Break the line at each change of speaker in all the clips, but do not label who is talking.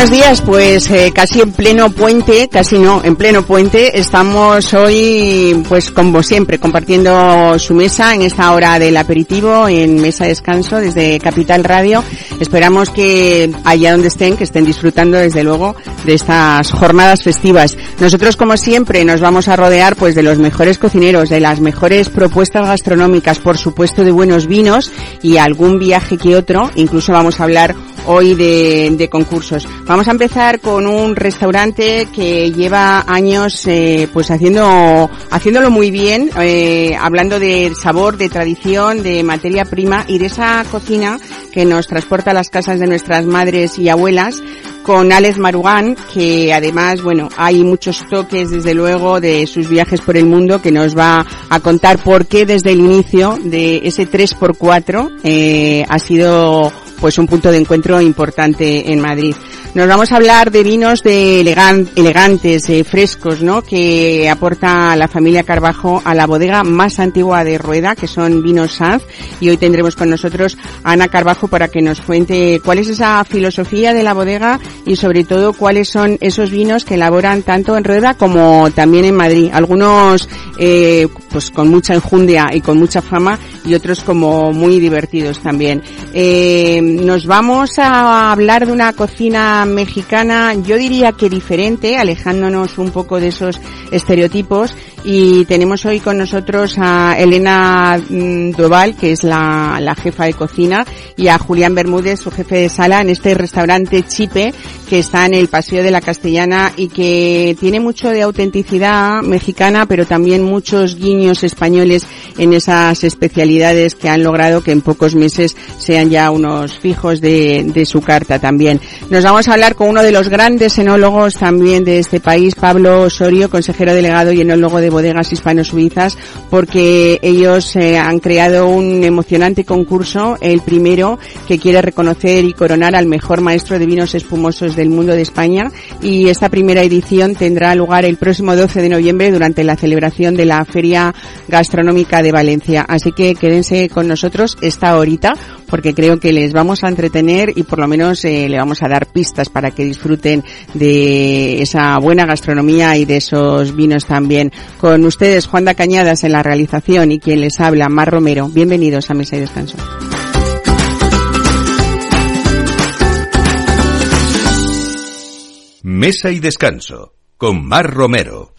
Buenos días, pues eh, casi en pleno puente, casi no, en pleno puente, estamos hoy, pues como siempre, compartiendo su mesa en esta hora del aperitivo, en Mesa Descanso, desde Capital Radio. Esperamos que allá donde estén, que estén disfrutando desde luego de estas jornadas festivas. Nosotros como siempre nos vamos a rodear pues de los mejores cocineros, de las mejores propuestas gastronómicas, por supuesto de buenos vinos y algún viaje que otro, incluso vamos a hablar hoy de, de, concursos. Vamos a empezar con un restaurante que lleva años eh, pues haciendo haciéndolo muy bien, eh, hablando de sabor, de tradición, de materia prima y de esa cocina que nos transporta a las casas de nuestras madres y abuelas con Alex Marugán, que además, bueno, hay muchos toques desde luego de sus viajes por el mundo que nos va a contar por qué desde el inicio de ese 3x4 eh, ha sido pues un punto de encuentro importante en Madrid. Nos vamos a hablar de vinos de elegantes, eh, frescos, ¿no? Que aporta la familia Carbajo a la bodega más antigua de Rueda, que son vinos Sanz. Y hoy tendremos con nosotros a Ana Carbajo para que nos cuente cuál es esa filosofía de la bodega y sobre todo cuáles son esos vinos que elaboran tanto en Rueda como también en Madrid. Algunos, eh, pues con mucha enjundia y con mucha fama y otros como muy divertidos también. Eh, nos vamos a hablar de una cocina mexicana, yo diría que diferente, alejándonos un poco de esos estereotipos. Y tenemos hoy con nosotros a Elena mm, Doval, que es la, la jefa de cocina, y a Julián Bermúdez, su jefe de sala, en este restaurante Chipe, que está en el Paseo de la Castellana y que tiene mucho de autenticidad mexicana, pero también muchos guiños españoles en esas especialidades que han logrado que en pocos meses sean ya unos fijos de, de su carta también. Nos vamos a hablar con uno de los grandes enólogos también de este país, Pablo Osorio, consejero delegado y enólogo de bodegas hispano-suizas, porque ellos eh, han creado un emocionante concurso, el primero que quiere reconocer y coronar al mejor maestro de vinos espumosos del mundo de España y esta primera edición tendrá lugar el próximo 12 de noviembre durante la celebración de la Feria Gastronómica de Valencia. Así que quédense con nosotros esta horita porque creo que les vamos a entretener y por lo menos eh, le vamos a dar pistas para que disfruten de esa buena gastronomía y de esos vinos también. Con ustedes, Juan da Cañadas en la realización y quien les habla, Mar Romero. Bienvenidos a Mesa y Descanso.
Mesa y Descanso con Mar Romero.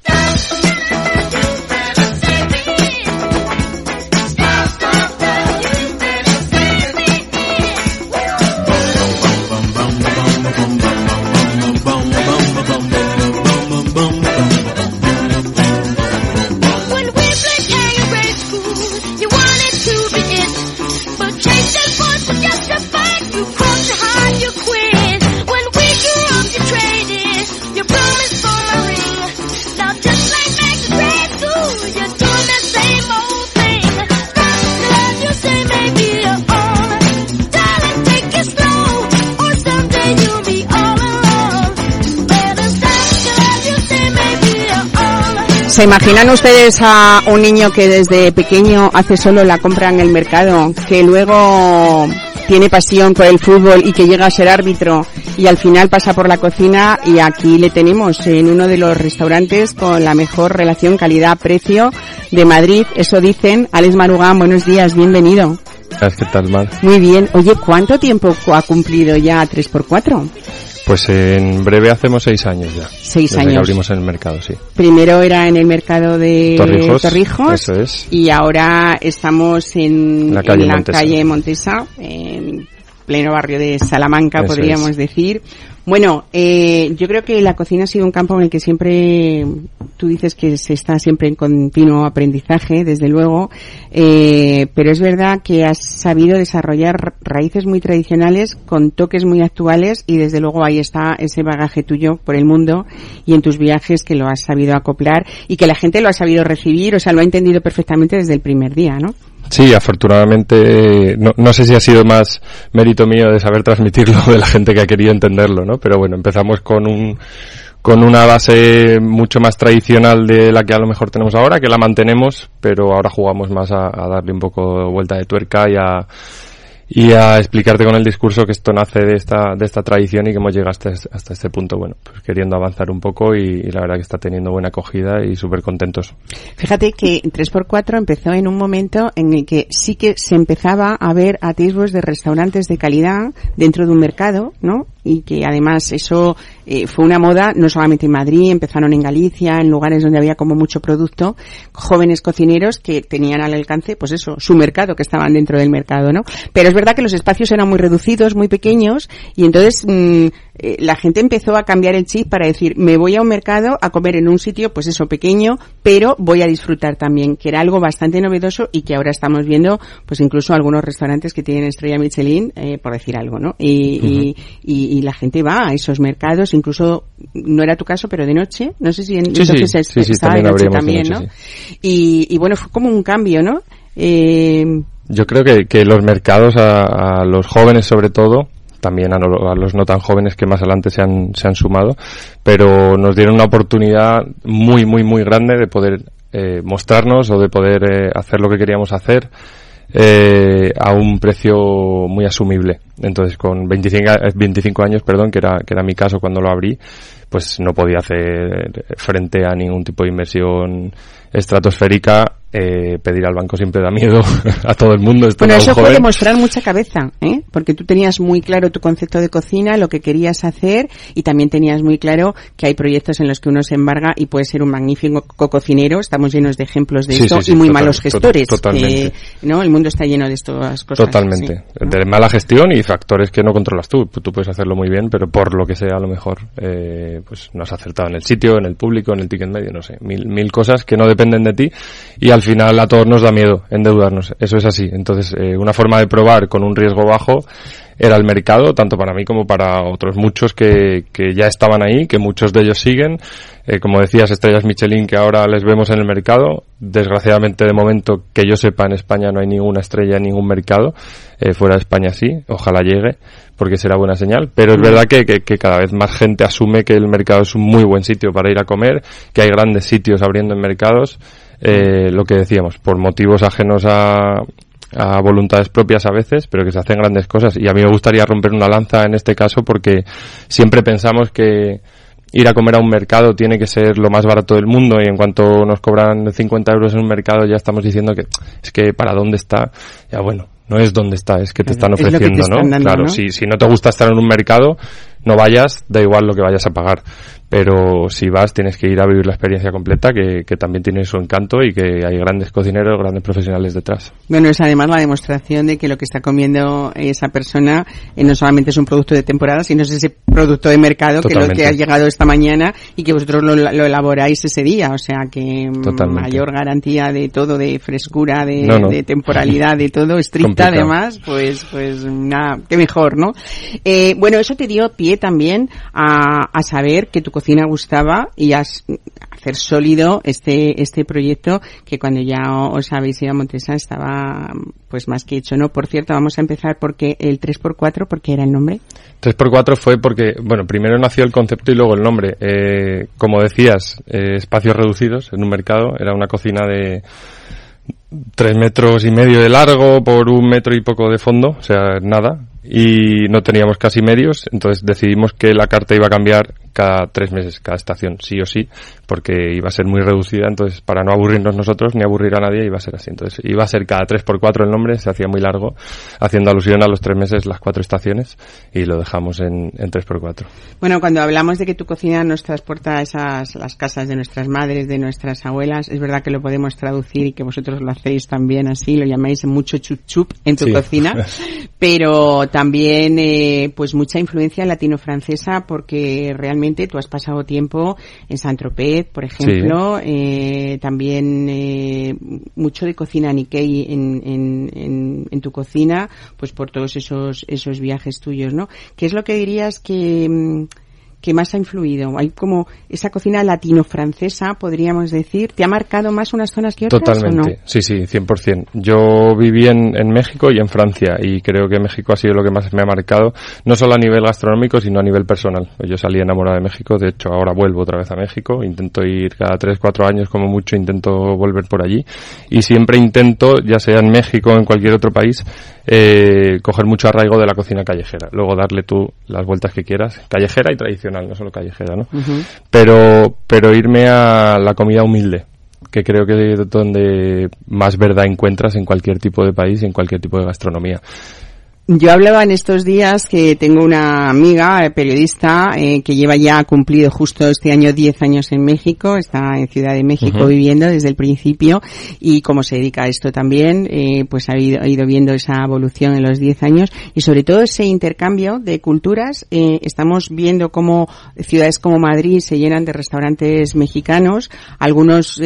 ¿Se imaginan ustedes a un niño que desde pequeño hace solo la compra en el mercado, que luego tiene pasión por el fútbol y que llega a ser árbitro y al final pasa por la cocina y aquí le tenemos en uno de los restaurantes con la mejor relación calidad-precio de Madrid. Eso dicen. Alex Marugán, buenos días, bienvenido.
¿Qué tal, Mar?
Muy bien. Oye, ¿cuánto tiempo ha cumplido ya 3x4?
Pues en breve hacemos seis años ya.
Seis
desde
años.
Que abrimos en el mercado, sí.
Primero era en el mercado de
Torrijos.
Torrijos
Eso es.
y ahora estamos en
La calle
en la
Montesa.
calle Montesa, en pleno barrio de Salamanca,
Eso
podríamos
es.
decir. Bueno, eh, yo creo que la cocina ha sido un campo en el que siempre, tú dices que se está siempre en continuo aprendizaje, desde luego, eh, pero es verdad que has sabido desarrollar raíces muy tradicionales con toques muy actuales y desde luego ahí está ese bagaje tuyo por el mundo y en tus viajes que lo has sabido acoplar y que la gente lo ha sabido recibir, o sea, lo ha entendido perfectamente desde el primer día, ¿no?
Sí, afortunadamente, no, no, sé si ha sido más mérito mío de saber transmitirlo de la gente que ha querido entenderlo, ¿no? Pero bueno, empezamos con un, con una base mucho más tradicional de la que a lo mejor tenemos ahora, que la mantenemos, pero ahora jugamos más a, a darle un poco vuelta de tuerca y a, y a explicarte con el discurso que esto nace de esta, de esta tradición y que hemos llegado hasta, hasta este punto, bueno, pues queriendo avanzar un poco y, la verdad que está teniendo buena acogida y súper contentos.
Fíjate que 3x4 empezó en un momento en el que sí que se empezaba a ver atisbos de restaurantes de calidad dentro de un mercado, ¿no? y que además eso eh, fue una moda no solamente en Madrid, empezaron en Galicia, en lugares donde había como mucho producto, jóvenes cocineros que tenían al alcance, pues eso, su mercado, que estaban dentro del mercado, ¿no? Pero es verdad que los espacios eran muy reducidos, muy pequeños, y entonces mm, eh, la gente empezó a cambiar el chip para decir, me voy a un mercado a comer en un sitio, pues eso, pequeño, pero voy a disfrutar también, que era algo bastante novedoso y que ahora estamos viendo, pues incluso algunos restaurantes que tienen estrella Michelin, eh, por decir algo, ¿no? Y, y y la gente va a esos mercados, incluso no era tu caso, pero de noche, no sé si en, entonces
estaba de noche también, ¿no?
Y, bueno, fue como un cambio, ¿no?
Eh, Yo creo que, que los mercados a, los jóvenes sobre todo, también a, los no tan jóvenes que más adelante se han, se han sumado, pero nos dieron una oportunidad muy, muy, muy grande de poder eh, mostrarnos o de poder eh, hacer lo que queríamos hacer eh, a un precio muy asumible. Entonces, con 25, 25 años, perdón, que era, que era mi caso cuando lo abrí, pues no podía hacer frente a ningún tipo de inversión estratosférica eh, pedir al banco siempre da miedo a todo el mundo.
Bueno, eso puede mostrar mucha cabeza, ¿eh? porque tú tenías muy claro tu concepto de cocina, lo que querías hacer y también tenías muy claro que hay proyectos en los que uno se embarga y puede ser un magnífico cocinero. Estamos llenos de ejemplos de esto y muy malos gestores.
Totalmente.
¿no? El mundo está lleno de estas cosas.
Totalmente. De mala gestión y factores que no controlas tú. Tú puedes hacerlo muy bien, pero por lo que sea, a lo mejor eh, pues no has acertado en el sitio, en el público, en el ticket medio, no sé. Mil, mil cosas que no dependen de ti y al final a todos nos da miedo endeudarnos. Eso es así. Entonces, eh, una forma de probar con un riesgo bajo era el mercado, tanto para mí como para otros muchos que, que ya estaban ahí, que muchos de ellos siguen. Eh, como decías, estrellas Michelin que ahora les vemos en el mercado. Desgraciadamente, de momento, que yo sepa, en España no hay ninguna estrella en ningún mercado. Eh, fuera de España sí, ojalá llegue, porque será buena señal. Pero es mm. verdad que, que, que, cada vez más gente asume que el mercado es un muy buen sitio para ir a comer, que hay grandes sitios abriendo en mercados eh, lo que decíamos, por motivos ajenos a, a voluntades propias a veces, pero que se hacen grandes cosas. Y a mí me gustaría romper una lanza en este caso porque siempre pensamos que ir a comer a un mercado tiene que ser lo más barato del mundo y en cuanto nos cobran 50 euros en un mercado ya estamos diciendo que es que para dónde está, ya bueno, no es dónde está, es que te están ofreciendo, ¿no? claro, Si, si no te gusta estar en un mercado, no vayas, da igual lo que vayas a pagar pero si vas tienes que ir a vivir la experiencia completa que, que, también tiene su encanto y que hay grandes cocineros, grandes profesionales detrás.
Bueno, es además la demostración de que lo que está comiendo esa persona eh, no solamente es un producto de temporada, sino es ese producto de mercado que lo que ha llegado esta mañana y que vosotros lo, lo elaboráis ese día, o sea que mayor garantía de todo, de frescura, de, de temporalidad, de todo, estricta además, pues pues nada, qué mejor, ¿no? Eh, bueno, eso te dio pie también a, a saber que tu cocina gustaba y has, hacer sólido este, este proyecto que cuando ya os habéis ido a Montesa estaba pues más que hecho, ¿no? Por cierto, vamos a empezar porque el 3x4, ¿por qué era el nombre?
3x4 fue porque, bueno, primero nació el concepto y luego el nombre. Eh, como decías, eh, espacios reducidos en un mercado, era una cocina de tres metros y medio de largo por un metro y poco de fondo, o sea, nada, y no teníamos casi medios, entonces decidimos que la carta iba a cambiar cada tres meses, cada estación, sí o sí, porque iba a ser muy reducida, entonces para no aburrirnos nosotros ni aburrir a nadie iba a ser así. Entonces iba a ser cada tres por cuatro el nombre, se hacía muy largo, haciendo alusión a los tres meses las cuatro estaciones y lo dejamos en, en tres por cuatro.
Bueno, cuando hablamos de que tu cocina nos transporta a esas, las casas de nuestras madres, de nuestras abuelas, es verdad que lo podemos traducir y que vosotros lo hacéis también así, lo llamáis mucho chup chup en tu cocina, pero también eh, pues mucha influencia latino-francesa porque realmente tú has pasado tiempo en Saint-Tropez, por ejemplo, eh, también eh, mucho de cocina Nikkei en, en, en, tu cocina, pues por todos esos, esos viajes tuyos, ¿no? ¿Qué es lo que dirías que mm, que más ha influido? Hay como esa cocina latino-francesa, podríamos decir. ¿Te ha marcado más unas zonas que otras?
Totalmente, sí, sí, 100%. Yo viví en, en, México y en Francia y creo que México ha sido lo que más me ha marcado, no solo a nivel gastronómico, sino a nivel personal. Yo salí enamorado de México, de hecho ahora vuelvo otra vez a México, intento ir cada 3, 4 años como mucho, intento volver por allí y siempre intento, ya sea en México o en cualquier otro país, eh, coger mucho arraigo de la cocina callejera. Luego darle tú las vueltas que quieras, callejera y tradicional, no solo callejera, ¿no? Pero, pero irme a la comida humilde que creo que es donde más verdad encuentras en cualquier tipo de país y en cualquier tipo de gastronomía.
Yo hablaba en estos días que tengo una amiga eh, periodista eh, que lleva ya cumplido justo este año 10 años en México, está en Ciudad de México viviendo desde el principio y como se dedica a esto también, eh, pues ha ido, ha ido, viendo esa evolución en los 10 años y sobre todo ese intercambio de culturas. estamos viendo cómo ciudades como Madrid se llenan de restaurantes mexicanos, algunos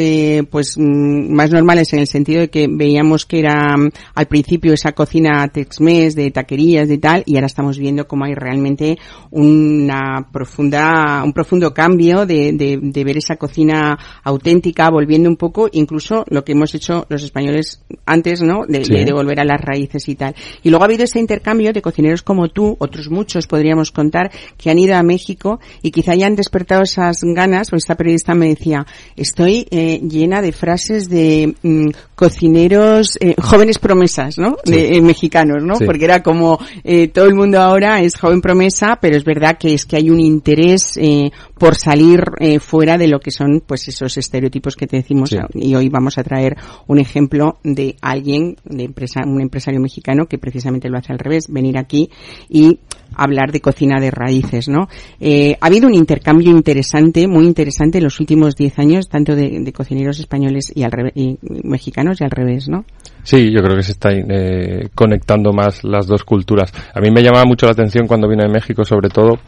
pues mm, más normales en el sentido de que veíamos que era mm, al principio esa cocina Tex-Mex de taquerías y tal, y ahora estamos viendo cómo hay realmente una profunda, un profundo cambio de, de, de ver esa cocina auténtica, volviendo un poco, incluso lo que hemos hecho los españoles antes, ¿no? De, de, volver a las raíces y tal. Y luego ha habido este intercambio de cocineros como tú, otros muchos podríamos contar, que han ido a México y quizá hayan despertado esas ganas, pues esta periodista me decía, estoy eh, llena de frases de mm, cocineros, eh, jóvenes promesas, ¿no? De, eh, mexicanos, ¿no? Porque era como eh, todo el mundo ahora es joven promesa, pero es verdad que es que hay un interés eh, por salir eh, fuera de lo que son pues esos estereotipos que te decimos sí. y hoy vamos a traer un ejemplo de alguien, de empresa, un empresario mexicano que precisamente lo hace al revés, venir aquí y hablar de cocina de raíces, ¿no? Eh, ha habido un intercambio interesante, muy interesante en los últimos 10 años, tanto de, de cocineros españoles y, al y mexicanos y al revés, ¿no?
Sí, yo creo que se está eh, conectando más las dos culturas. A mí me llamaba mucho la atención cuando vine de México, sobre todo,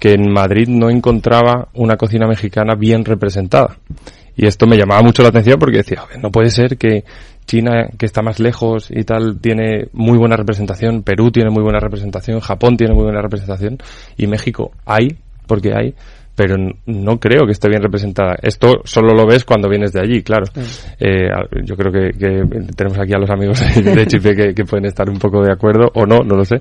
que en Madrid no encontraba una cocina mexicana bien representada. Y esto me llamaba mucho la atención porque decía, no puede ser que China, que está más lejos y tal, tiene muy buena representación, Perú tiene muy buena representación, Japón tiene muy buena representación, y México hay, porque hay, pero no creo que esté bien representada. Esto solo lo ves cuando vienes de allí, claro. Eh, yo creo que, que, tenemos aquí a los amigos de Chipre que, que, pueden estar un poco de acuerdo, o no, no lo sé,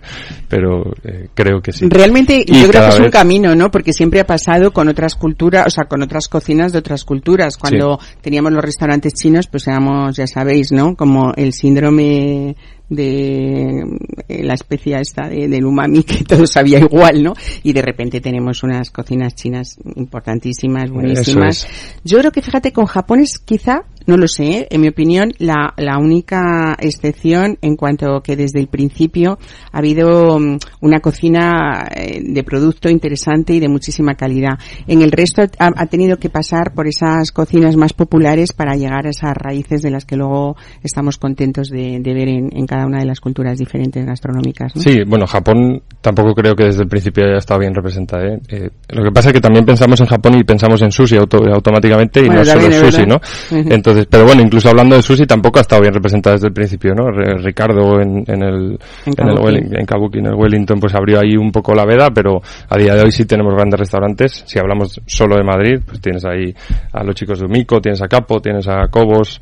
pero eh, creo que sí.
Realmente y yo creo que es un camino, ¿no? Porque siempre ha pasado con otras culturas, o sea, con otras cocinas de otras culturas. Cuando sí. teníamos los restaurantes chinos, pues éramos, ya sabéis, ¿no? Como el síndrome de eh, la especie esta de, del umami que todo sabía igual, ¿no? Y de repente tenemos unas cocinas chinas importantísimas, buenísimas. Es. Yo creo que fíjate con Japón es quizá no lo sé, en mi opinión, la, la única excepción en cuanto que desde el principio ha habido um, una cocina eh, de producto interesante y de muchísima calidad. En el resto ha, ha, tenido que pasar por esas cocinas más populares para llegar a esas raíces de las que luego estamos contentos de, de ver en, en, cada una de las culturas diferentes gastronómicas. ¿no?
Sí, bueno, Japón tampoco creo que desde el principio haya estado bien representada. ¿eh? Eh, lo que pasa es que también pensamos en Japón y pensamos en sushi auto, automáticamente y bueno, no solo sushi, ¿no? Entonces, entonces, pero bueno, incluso hablando de sushi tampoco ha estado bien representada desde el principio, ¿no? Ricardo en, en el, en, en, el en Kabuki, en el Wellington, pues abrió ahí un poco la veda, pero a día de hoy sí tenemos grandes restaurantes. Si hablamos solo de Madrid, pues tienes ahí a los chicos de Umico, tienes a Capo, tienes a Cobos,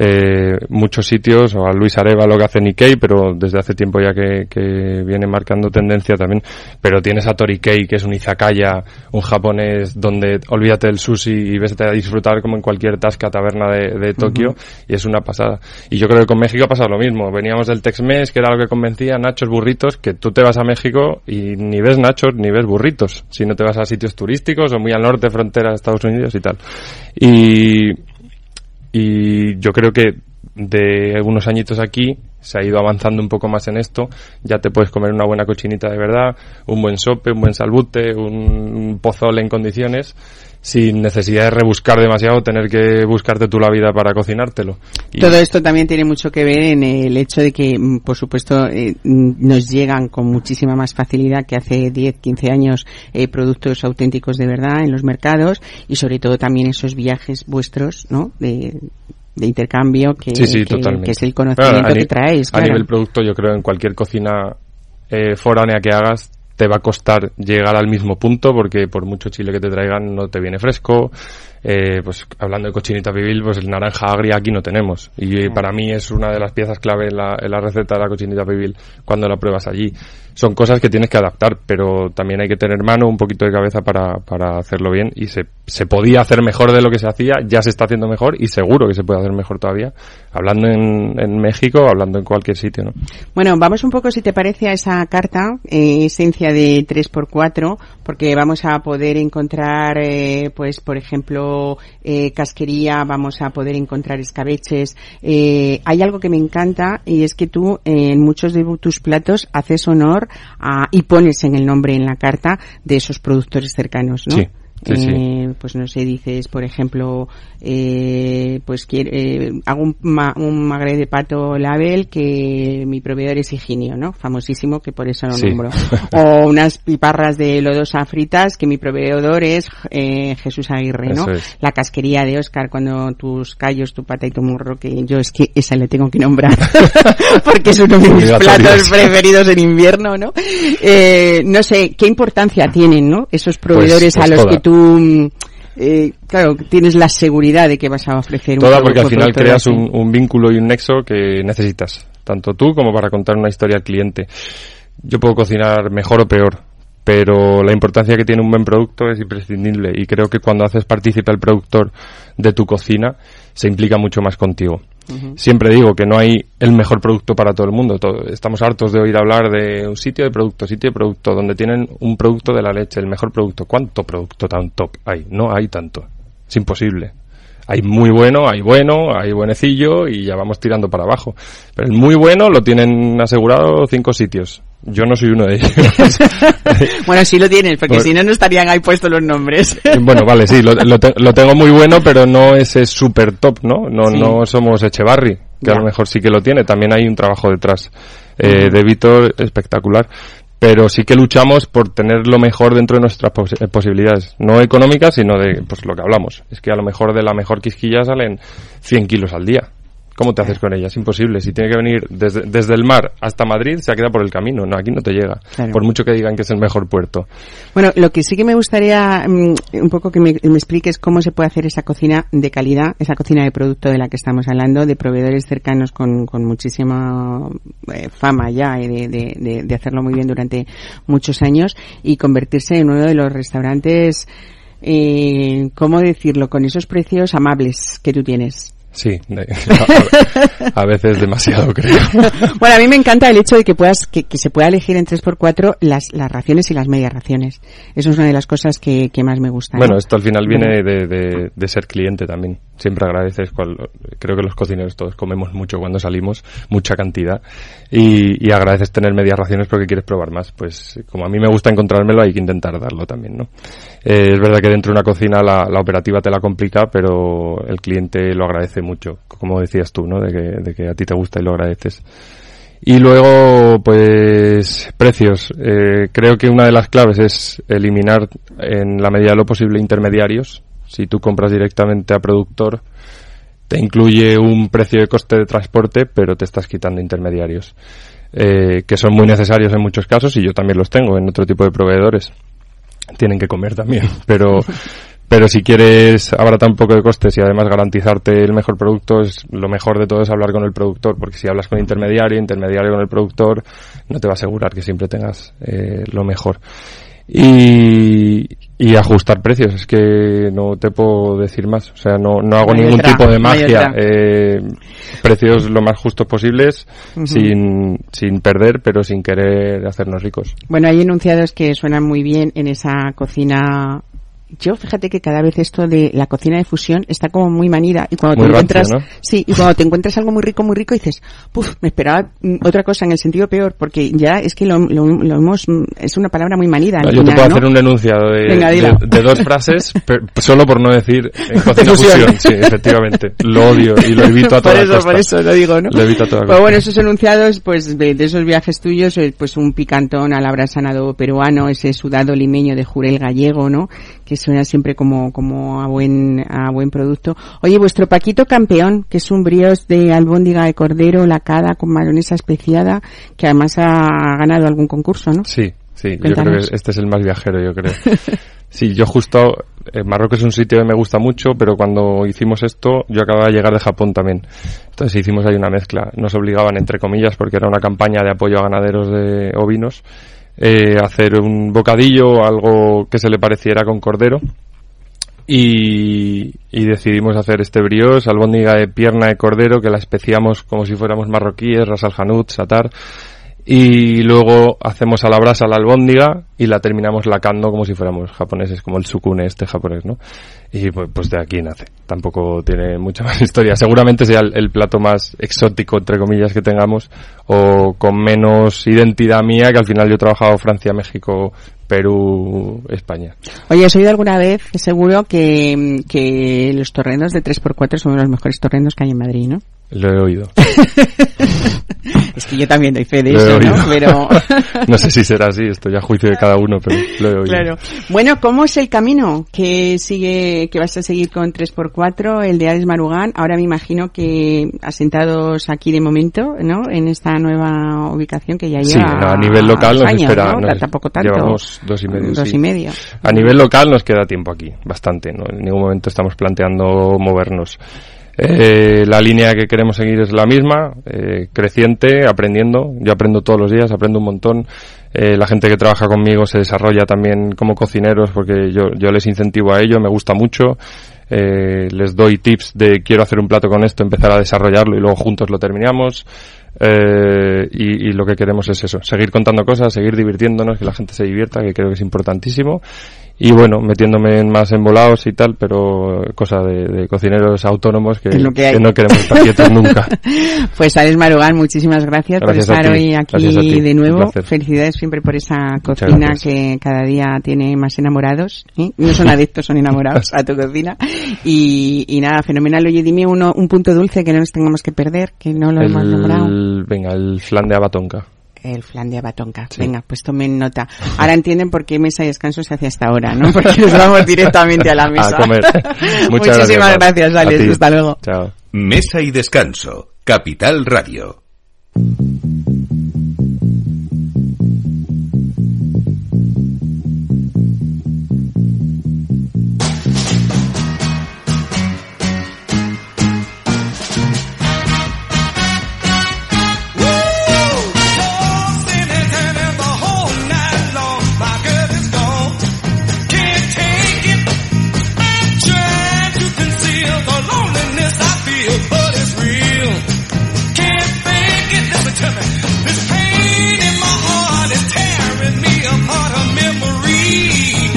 eh, muchos sitios, o a Luis Areva lo que hace Nikkei, pero desde hace tiempo ya que, que viene marcando tendencia también, pero tienes a Torikei, que es un izakaya, un japonés donde olvídate del sushi y ves a disfrutar como en cualquier tasca taberna de, de Tokio, y es una pasada. Y yo creo que con México ha pasado lo mismo, veníamos del Tex-Mex, que era lo que convencía, nachos, burritos, que tú te vas a México y ni ves nachos ni ves burritos, si no te vas a sitios turísticos o muy al norte, frontera de Estados Unidos y tal. Y, y yo creo que de unos añitos aquí se ha ido avanzando un poco más en esto, ya te puedes comer una buena cochinita de verdad, un buen sope, un buen salbute, un pozole en condiciones sin necesidad de rebuscar demasiado, tener que buscarte tú la vida para cocinártelo.
Todo esto también tiene mucho que ver en el hecho de que, mm, por supuesto, eh, mm, nos llegan con muchísima más facilidad que hace 10, 15 años eh, productos auténticos de verdad en los mercados y sobre todo también esos viajes vuestros, ¿no? De, intercambio que, que, es el conocimiento que traéis.
A nivel producto, yo creo en cualquier cocina eh, foránea que hagas, te va a costar llegar al mismo punto porque por mucho chile que te traigan no te viene fresco. Eh, pues hablando de cochinita pibil, pues el naranja agria aquí no tenemos. Y para mí es una de las piezas clave en la, en la receta de la cochinita pibil cuando la pruebas allí son cosas que tienes que adaptar, pero también hay que tener mano, un poquito de cabeza para, para hacerlo bien y se, se podía hacer mejor de lo que se hacía, ya se está haciendo mejor y seguro que se puede hacer mejor todavía, hablando en, en México hablando en cualquier sitio, ¿no?
Bueno, vamos un poco, si te parece, a esa carta, eh, esencia de 3x4, porque vamos a poder encontrar, eh, pues, por ejemplo, eh, casquería, vamos a poder encontrar escabeches. Eh, hay algo que me encanta y es que tú en muchos de tus platos haces honor y pones en el nombre en la carta de esos productores cercanos, ¿no?
Eh,
pues no sé, dices, por ejemplo, eh, pues quiero, eh, hago un, un, magre de pato label que mi proveedor es Higinio, ¿no? Famosísimo, que por eso lo nombro. o unas piparras de lodosa fritas que mi proveedor es eh, Jesús Aguirre, ¿no? La casquería de Oscar cuando tus callos, tu pata y tu murro, que yo es que esa le tengo que nombrar porque es uno de mis platos preferidos en invierno, ¿no? Eh, no sé, ¿qué importancia tienen, ¿no? Esos pues, proveedores a pues los que tú tú, eh, claro, tienes la seguridad de que vas a ofrecer
Toda, porque al final creas un, vínculo y un nexo que necesitas, tanto tú como para contar una historia al cliente. Yo puedo cocinar mejor o peor, pero la importancia que tiene un buen producto es imprescindible y creo que cuando haces participar al productor de tu cocina se implica mucho más contigo. Siempre digo que no hay el mejor producto para todo el mundo. estamos hartos de oír hablar de un sitio de producto, sitio de producto, donde tienen un producto de la leche, el mejor producto. ¿Cuánto producto tan top hay? No hay tanto. Es imposible. Hay muy bueno, hay bueno, hay buenecillo y ya vamos tirando para abajo. Pero el muy bueno lo tienen asegurado cinco sitios. Yo no soy uno de ellos.
bueno, sí lo tienes, porque si no, no estarían ahí puestos los nombres.
bueno, vale, sí, lo, lo, tengo muy bueno, pero no ese super top, ¿no? No, no somos Echevarri, que a lo mejor sí que lo tiene. También hay un trabajo detrás eh, de Víctor espectacular. Pero sí que luchamos por tener lo mejor dentro de nuestras eh, posibilidades. No económicas, sino de pues lo que hablamos. Es que a lo mejor de la mejor quisquilla salen 100 kilos al día. ¿Cómo te haces con ella? Es imposible. Si tiene que venir desde, desde el mar hasta Madrid, se ha quedado por el camino. No, aquí no te llega. Por mucho que digan que es el mejor puerto.
Bueno, lo que sí que me gustaría mm, un poco que me, expliques cómo se puede hacer esa cocina de calidad, esa cocina de producto de la que estamos hablando, de proveedores cercanos con, con muchísima eh, fama ya y de, de, de, hacerlo muy bien durante muchos años y convertirse en uno de los restaurantes, eh, ¿cómo decirlo?, con esos precios amables que tú tienes.
Sí, a, veces demasiado creo.
bueno, a mí me encanta el hecho de que puedas que, se pueda elegir en 3x4 las, las raciones y las medias raciones. Eso es una de las cosas que, que más me gusta.
Bueno, esto al final viene de, de, ser cliente también. Siempre agradeces, creo que los cocineros todos comemos mucho cuando salimos, mucha cantidad, y, agradeces tener medias raciones porque quieres probar más. Pues como a mí me gusta encontrármelo, hay que intentar darlo también, ¿no? Eh, es verdad que dentro de una cocina la, la operativa te la complica, pero el cliente lo agradece mucho, como decías tú, ¿no? De que, de que a ti te gusta y lo agradeces. Y luego, pues, precios. Eh, creo que una de las claves es eliminar en la medida de lo posible intermediarios. Si tú compras directamente a productor, te incluye un precio de coste de transporte, pero te estás quitando intermediarios. Eh, que son muy necesarios en muchos casos y yo también los tengo en otro tipo de proveedores. Tienen que comer también, pero pero si quieres abaratar un poco de costes y además garantizarte el mejor producto, es lo mejor de todo es hablar con el productor, porque si hablas con intermediario, intermediario con el productor, no te va a asegurar que siempre tengas eh, lo mejor. Y, y ajustar precios, es que no te puedo decir más, o sea, no, no hago ningún tipo de magia, eh, precios lo más justos posibles, sin, sin perder, pero sin querer hacernos ricos.
Bueno, hay enunciados que suenan muy bien en esa cocina yo fíjate que cada vez esto de la cocina de fusión está como muy manida y cuando te encuentras sí y cuando te encuentras algo muy rico muy rico dices puf me esperaba mm, otra cosa en el sentido peor porque ya es que lo, lo, hemos mm, es una palabra muy manida
yo te puedo hacer un enunciado de, de, dos frases solo por no decir en cocina fusión. sí efectivamente. Lo odio y lo evito a toda
por eso,
costa.
por eso lo digo no
lo evito a toda
pues bueno esos enunciados pues de, esos viajes tuyos eh, pues un picantón a la sanado peruano ese sudado limeño de jurel gallego no que suena siempre como, como a buen, a buen producto. Oye, vuestro Paquito Campeón, que es un brioche de albóndiga de cordero lacada con mayonesa especiada, que además ha ganado algún concurso, ¿no?
Sí, sí, yo creo que este es el más viajero, yo creo. sí, yo justo, eh, Marruecos es un sitio que me gusta mucho, pero cuando hicimos esto, yo acababa de llegar de Japón también. Entonces hicimos ahí una mezcla. Nos obligaban, entre comillas, porque era una campaña de apoyo a ganaderos de ovinos, eh, hacer un bocadillo, algo que se le pareciera con cordero. Y, y decidimos hacer este brioche, albóndiga de pierna de cordero, que la especiamos como si fuéramos marroquíes, ras al satar, y luego hacemos a la brasa la albóndiga y la terminamos lacando como si fuéramos japoneses, como el sukune este japonés, ¿no? Y pues, pues, de aquí nace. Tampoco tiene mucha más historia. Seguramente sea el, plato más exótico, entre comillas, que tengamos, o con menos identidad mía, que al final yo he trabajado Francia, México, Perú, España.
Oye, ¿has oído alguna vez, seguro, que, que los torrendos de 3x4 son los mejores torrendos que hay en Madrid, ¿no?
Lo he oído.
es que yo también doy fe de eso, ¿no? Pero...
no sé si será así, esto ya juicio de cada uno, pero lo he oído.
Claro. Bueno, ¿cómo es el camino que sigue, que vas a seguir con 3x4, el de Ares Marugán? Ahora me imagino que asentados aquí de momento, ¿no? En esta nueva ubicación que ya lleva.
Sí, a nivel local nos espera.
¿no? Tampoco tanto.
Llevamos dos y medio.
Dos y medio.
A nivel local nos queda tiempo aquí, bastante, ¿no? En ningún momento estamos planteando movernos. Eh, la línea que queremos seguir es la misma, eh, creciente, aprendiendo. Yo aprendo todos los días, aprendo un montón. Eh, la gente que trabaja conmigo se desarrolla también como cocineros porque yo, yo les incentivo a ello, me gusta mucho. Eh, les doy tips de quiero hacer un plato con esto, empezar a desarrollarlo y luego juntos lo terminamos. Eh, y, y, lo que queremos es eso, seguir contando cosas, seguir divirtiéndonos, que la gente se divierta, que creo que es importantísimo y bueno, metiéndome en más embolados y tal, pero cosa de, cocineros autónomos que, no queremos estar quietos nunca.
pues Alex Marugán, muchísimas gracias, por estar hoy aquí de nuevo. Felicidades siempre por esa cocina que cada día tiene más enamorados. ¿eh? No son adictos, son enamorados a tu cocina. Y, y nada, fenomenal. Oye, dime uno, un punto dulce que no nos tengamos que perder, que no lo hemos nombrado.
Venga, el flan de abatonca
el flan de abatonca. Venga, pues tomen nota. Ahora entienden por qué mesa y descanso se hace hasta ahora, ¿no? Porque nos vamos directamente a la mesa.
A comer.
Muchísimas gracias, Alex. Hasta luego.
Chao.
Mesa y descanso. Capital Radio.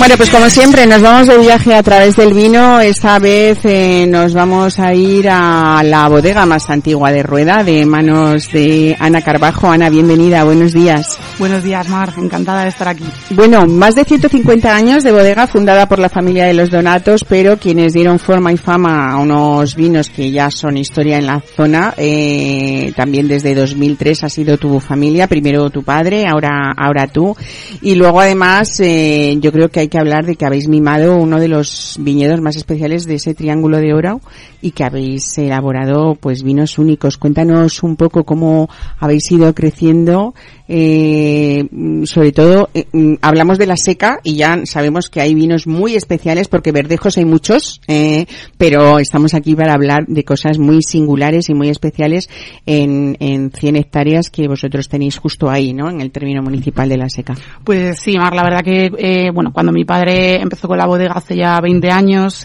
Bueno, pues como siempre, nos vamos de viaje a través del vino. Esta vez eh, nos vamos a ir a la bodega más antigua de Rueda, de manos de Ana Carbajo. Ana, bienvenida, buenos días.
Buenos días, Mar, encantada de estar aquí.
Bueno, más de 150 años de bodega fundada por la familia de los Donatos, pero quienes dieron forma y fama a unos vinos que ya son historia en la zona, eh, también desde 2003 ha sido tu familia, primero tu padre, ahora, ahora tú. Y luego además, eh, yo creo que hay que hablar de que habéis mimado uno de los viñedos más especiales de ese triángulo de oro y que habéis elaborado pues vinos únicos. Cuéntanos un poco cómo habéis ido creciendo, eh, eh, sobre todo, eh, mm, hablamos de la seca y ya sabemos que hay vinos muy especiales porque verdejos hay muchos, eh, pero estamos aquí para hablar de cosas muy singulares y muy especiales en, en 100 hectáreas que vosotros tenéis justo ahí, ¿no? En el término municipal de la seca.
Pues sí, Mar, la verdad que, bueno, cuando mi padre empezó con la bodega hace ya 20 años,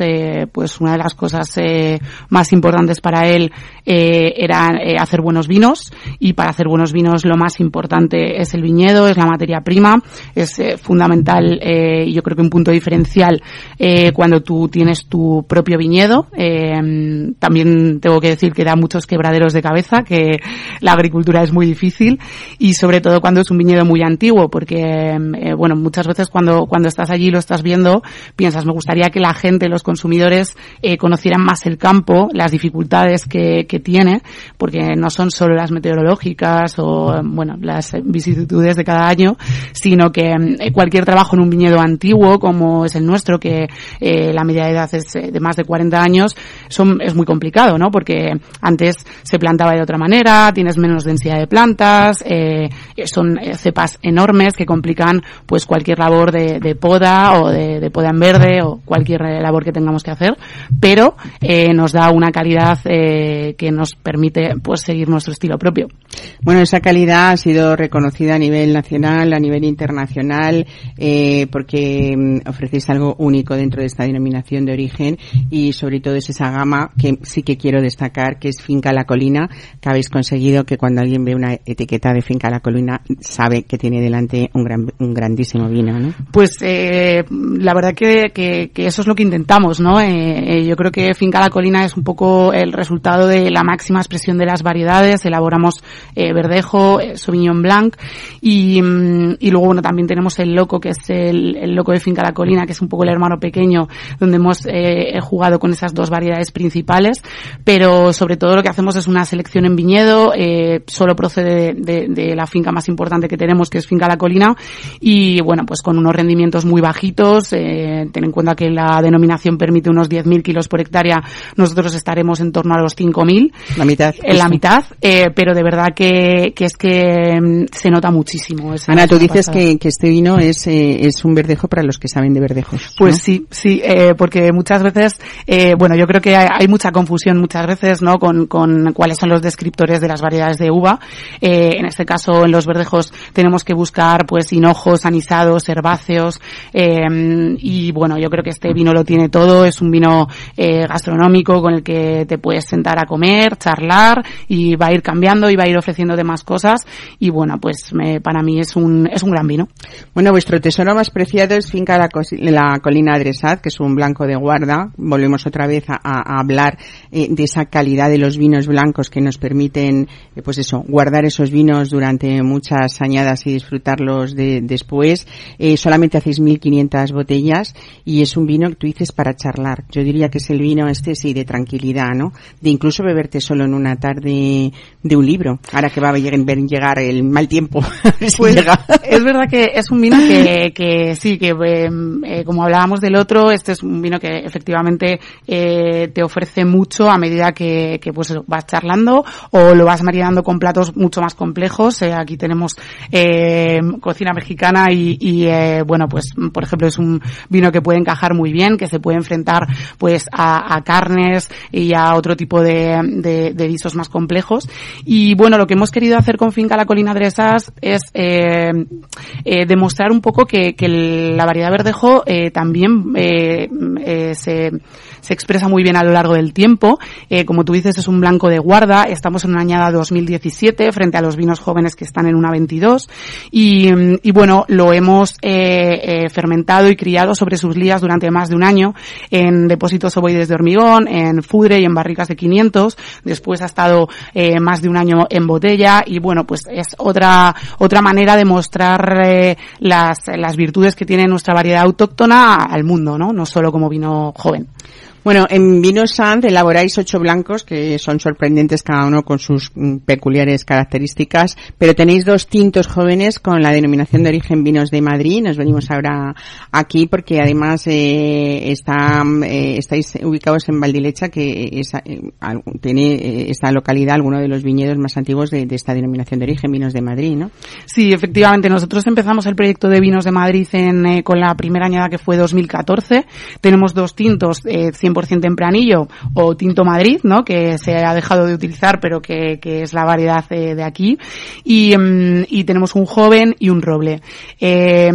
pues una de las cosas más importantes para él eh, era eh, hacer buenos vinos y para hacer buenos vinos lo más importante es el viñedo, es la materia prima, es eh, fundamental eh, y yo creo que un punto diferencial eh, cuando tú tienes tu propio viñedo. Eh, también tengo que decir que da muchos quebraderos de cabeza, que la agricultura es muy difícil y sobre todo cuando es un viñedo muy antiguo, porque bueno, muchas veces cuando, cuando estás allí y lo estás viendo, piensas, me gustaría que la gente, los consumidores, conocieran más el campo, las dificultades que, que tiene, porque no son solo las meteorológicas o, bueno, las vicisitudes de cada año, sino que eh, cualquier trabajo en un viñedo antiguo, como es el nuestro, que eh, la media de edad es eh, de más de 40 años, son, es muy complicado, ¿no? Porque antes se plantaba de otra manera, tienes menos densidad de plantas, eh, son cepas enormes que complican pues cualquier labor de, de poda o de, de, poda en verde o cualquier labor que tengamos que hacer, pero eh, nos da una calidad eh, que nos permite pues seguir nuestro estilo propio.
Bueno, esa calidad ha sido reconocida a nivel nacional, a nivel internacional, eh, porque mm, ofrecéis algo único dentro de esta denominación de origen y sobre todo es esa gama que sí que quiero destacar, que es Finca La Colina, que habéis conseguido que cuando alguien ve una etiqueta de Finca La Colina sabe que tiene delante un, gran, un grandísimo vino, ¿no?
Pues eh, la verdad que, que, que, eso es lo que intentamos, ¿no? Eh, yo creo que Finca La Colina es un poco el resultado de la máxima expresión de las variedades. Elaboramos eh, verdejo, eh, Sauvignon Blanc y, mm, y luego bueno también tenemos el loco que es el, loco de Finca La Colina que es un poco el hermano pequeño donde hemos eh, jugado con esas dos variedades principales pero sobre todo lo que hacemos es una selección en viñedo eh, solo procede de, la finca más importante que tenemos que es Finca La Colina y bueno pues con unos rendimientos muy bajitos ten en cuenta que la denominación permite unos 10.000 kilos por hectárea nosotros estaremos en torno a los 5.000
la mitad
en la mitad eh, pero de verdad que, que es que mm, se nota muchísimo.
Ana, tú dices que, que, este vino es, eh, es un verdejo para los que saben de verdejos.
Pues ¿no? sí, sí, eh, porque muchas veces, eh, bueno, yo creo que hay, hay, mucha confusión muchas veces, ¿no? Con, con cuáles son los descriptores de las variedades de uva. Eh, en este caso, en los verdejos tenemos que buscar, pues, hinojos, anisados, herbáceos, eh, y bueno, yo creo que este vino lo tiene todo. Es un vino eh, gastronómico con el que te puedes sentar a comer, charlar y va a ir cambiando y va a ir ofreciendo demás cosas y bueno, pues me, para mí es un, es un gran vino.
Bueno, vuestro tesoro más preciado es Finca La, la Colina Adresat, que es un blanco de guarda. Volvemos otra vez a, a hablar eh, de esa calidad de los vinos blancos que nos permiten, eh, pues eso, guardar esos vinos durante muchas añadas y disfrutarlos de, después. Eh, solamente hacéis 1500 botellas y es un vino que tú dices para charlar. Yo diría que es el vino este sí de tranquilidad, ¿no? De incluso beberte solo en una tarde de un libro. Ahora que va a llegar el mal tiempo.
pues, es verdad que es un vino que, que sí, que eh, como hablábamos del otro, este es un vino que efectivamente eh, te ofrece mucho a medida que, que, pues vas charlando o lo vas marinando con platos mucho más complejos. Eh, aquí tenemos eh, cocina mexicana y, y eh, bueno, pues por ejemplo es un vino que puede encajar muy bien, que se puede enfrentar pues a, a carnes y a otro tipo de, de, de guisos más complejos. Y bueno, lo que hemos querido hacer con Finca La Colina Dresas es eh, eh, demostrar un poco que, que la variedad verdejo eh, también eh, eh, se, se, expresa muy bien a lo largo del tiempo. Eh, como tú dices, es un blanco de guarda. Estamos en una añada 2017 frente a los vinos jóvenes que están en una 22. Y, bueno, lo hemos fermentado y criado sobre sus lías durante más de un año en depósitos ovoides de hormigón, en fudre y en barricas de 500. Después ha estado más de un año en botella y bueno, pues es otra otra manera de mostrar eh, las, las virtudes que tiene nuestra variedad autóctona al mundo, ¿no? No solo como vino joven.
Bueno, en Vino Sanz elaboráis ocho blancos que son sorprendentes cada uno con sus mm, peculiares características, pero tenéis dos tintos jóvenes con la denominación de origen Vinos de Madrid. Nos venimos ahora aquí porque además eh, está, eh, estáis ubicados en Valdilecha, que es, eh, tiene eh, esta localidad alguno de los viñedos más antiguos de, esta denominación de origen Vinos de Madrid, ¿no?
Sí, efectivamente. Nosotros empezamos el proyecto de Vinos de Madrid en, eh, con la primera añada que fue 2014. Tenemos dos tintos, eh, 100% tempranillo o tinto Madrid, ¿no? Que se ha dejado de utilizar, pero que, que es la variedad de aquí. Y, um, y, tenemos un joven y un roble. Eh,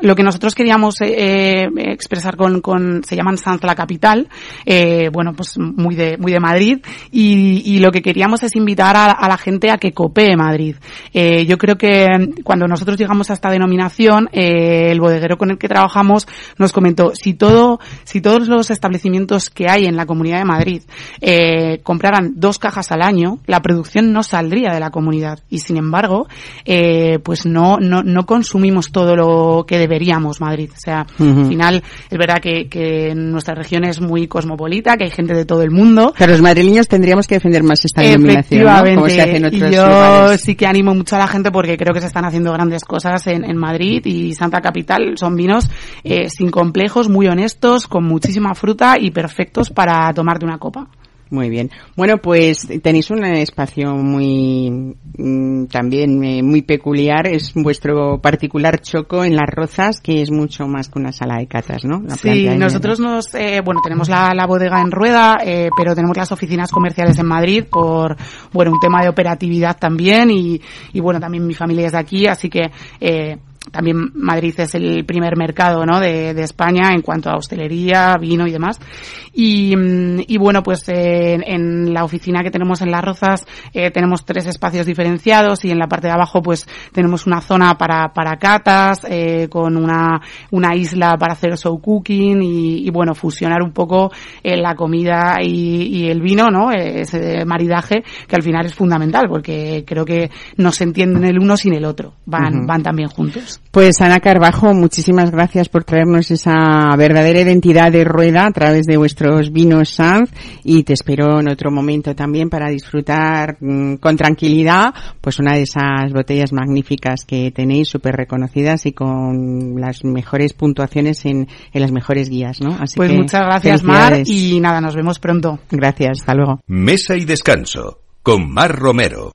lo que nosotros queríamos eh, expresar con, con, se llaman Sanz la capital, eh, bueno, pues muy de, muy de Madrid, y, y lo que queríamos es invitar a, la gente a que copee Madrid. Eh, yo creo que cuando nosotros llegamos a esta denominación, eh, el bodeguero con el que trabajamos nos comentó, si todo, si todos los establecimientos que hay en la Comunidad de Madrid eh, compraran dos cajas al año, la producción no saldría de la comunidad, y sin embargo, eh, pues no, no, no consumimos todo lo que deberíamos Madrid. O sea, uh -huh. al final es verdad que, que, nuestra región es muy cosmopolita, que hay gente de todo el mundo.
Pero los madrileños tendríamos que defender más esta denominación, ¿no? Como se hace en otros
yo
lugares.
sí que animo mucho a la gente porque creo que se están haciendo grandes cosas en, en Madrid y Santa Capital. Son vinos eh, sin complejos, muy honestos, con muchísima fruta y perfectos para tomarte una copa.
Muy bien. Bueno, pues tenéis un espacio muy mmm, también eh, muy peculiar. Es vuestro particular choco en las rozas, que es mucho más que una sala de catas, ¿no?
La sí, nosotros nos, eh, bueno, tenemos la, la bodega en rueda, eh, pero tenemos las oficinas comerciales en Madrid por, bueno, un tema de operatividad también y, y bueno, también mi familia es de aquí, así que, eh, también Madrid es el primer mercado ¿no? de, de, España en cuanto a hostelería, vino y demás. Y, y bueno, pues eh, en la oficina que tenemos en Las Rozas eh, tenemos tres espacios diferenciados y en la parte de abajo pues tenemos una zona para, para catas, eh, con una, una isla para hacer show cooking y, y bueno, fusionar un poco eh, la comida y, y, el vino, ¿no? Ese maridaje que al final es fundamental porque creo que no se entienden el uno sin el otro, van, uh -huh. van también juntos.
Pues Ana Carbajo, muchísimas gracias por traernos esa verdadera identidad de rueda a través de vuestros vinos Sanz y te espero en otro momento también para disfrutar mmm, con tranquilidad pues una de esas botellas magníficas que tenéis súper reconocidas y con las mejores puntuaciones en, en las mejores guías, ¿no?
Así pues que, muchas gracias Mar y nada, nos vemos pronto.
Gracias, hasta luego.
Mesa y descanso con Mar Romero.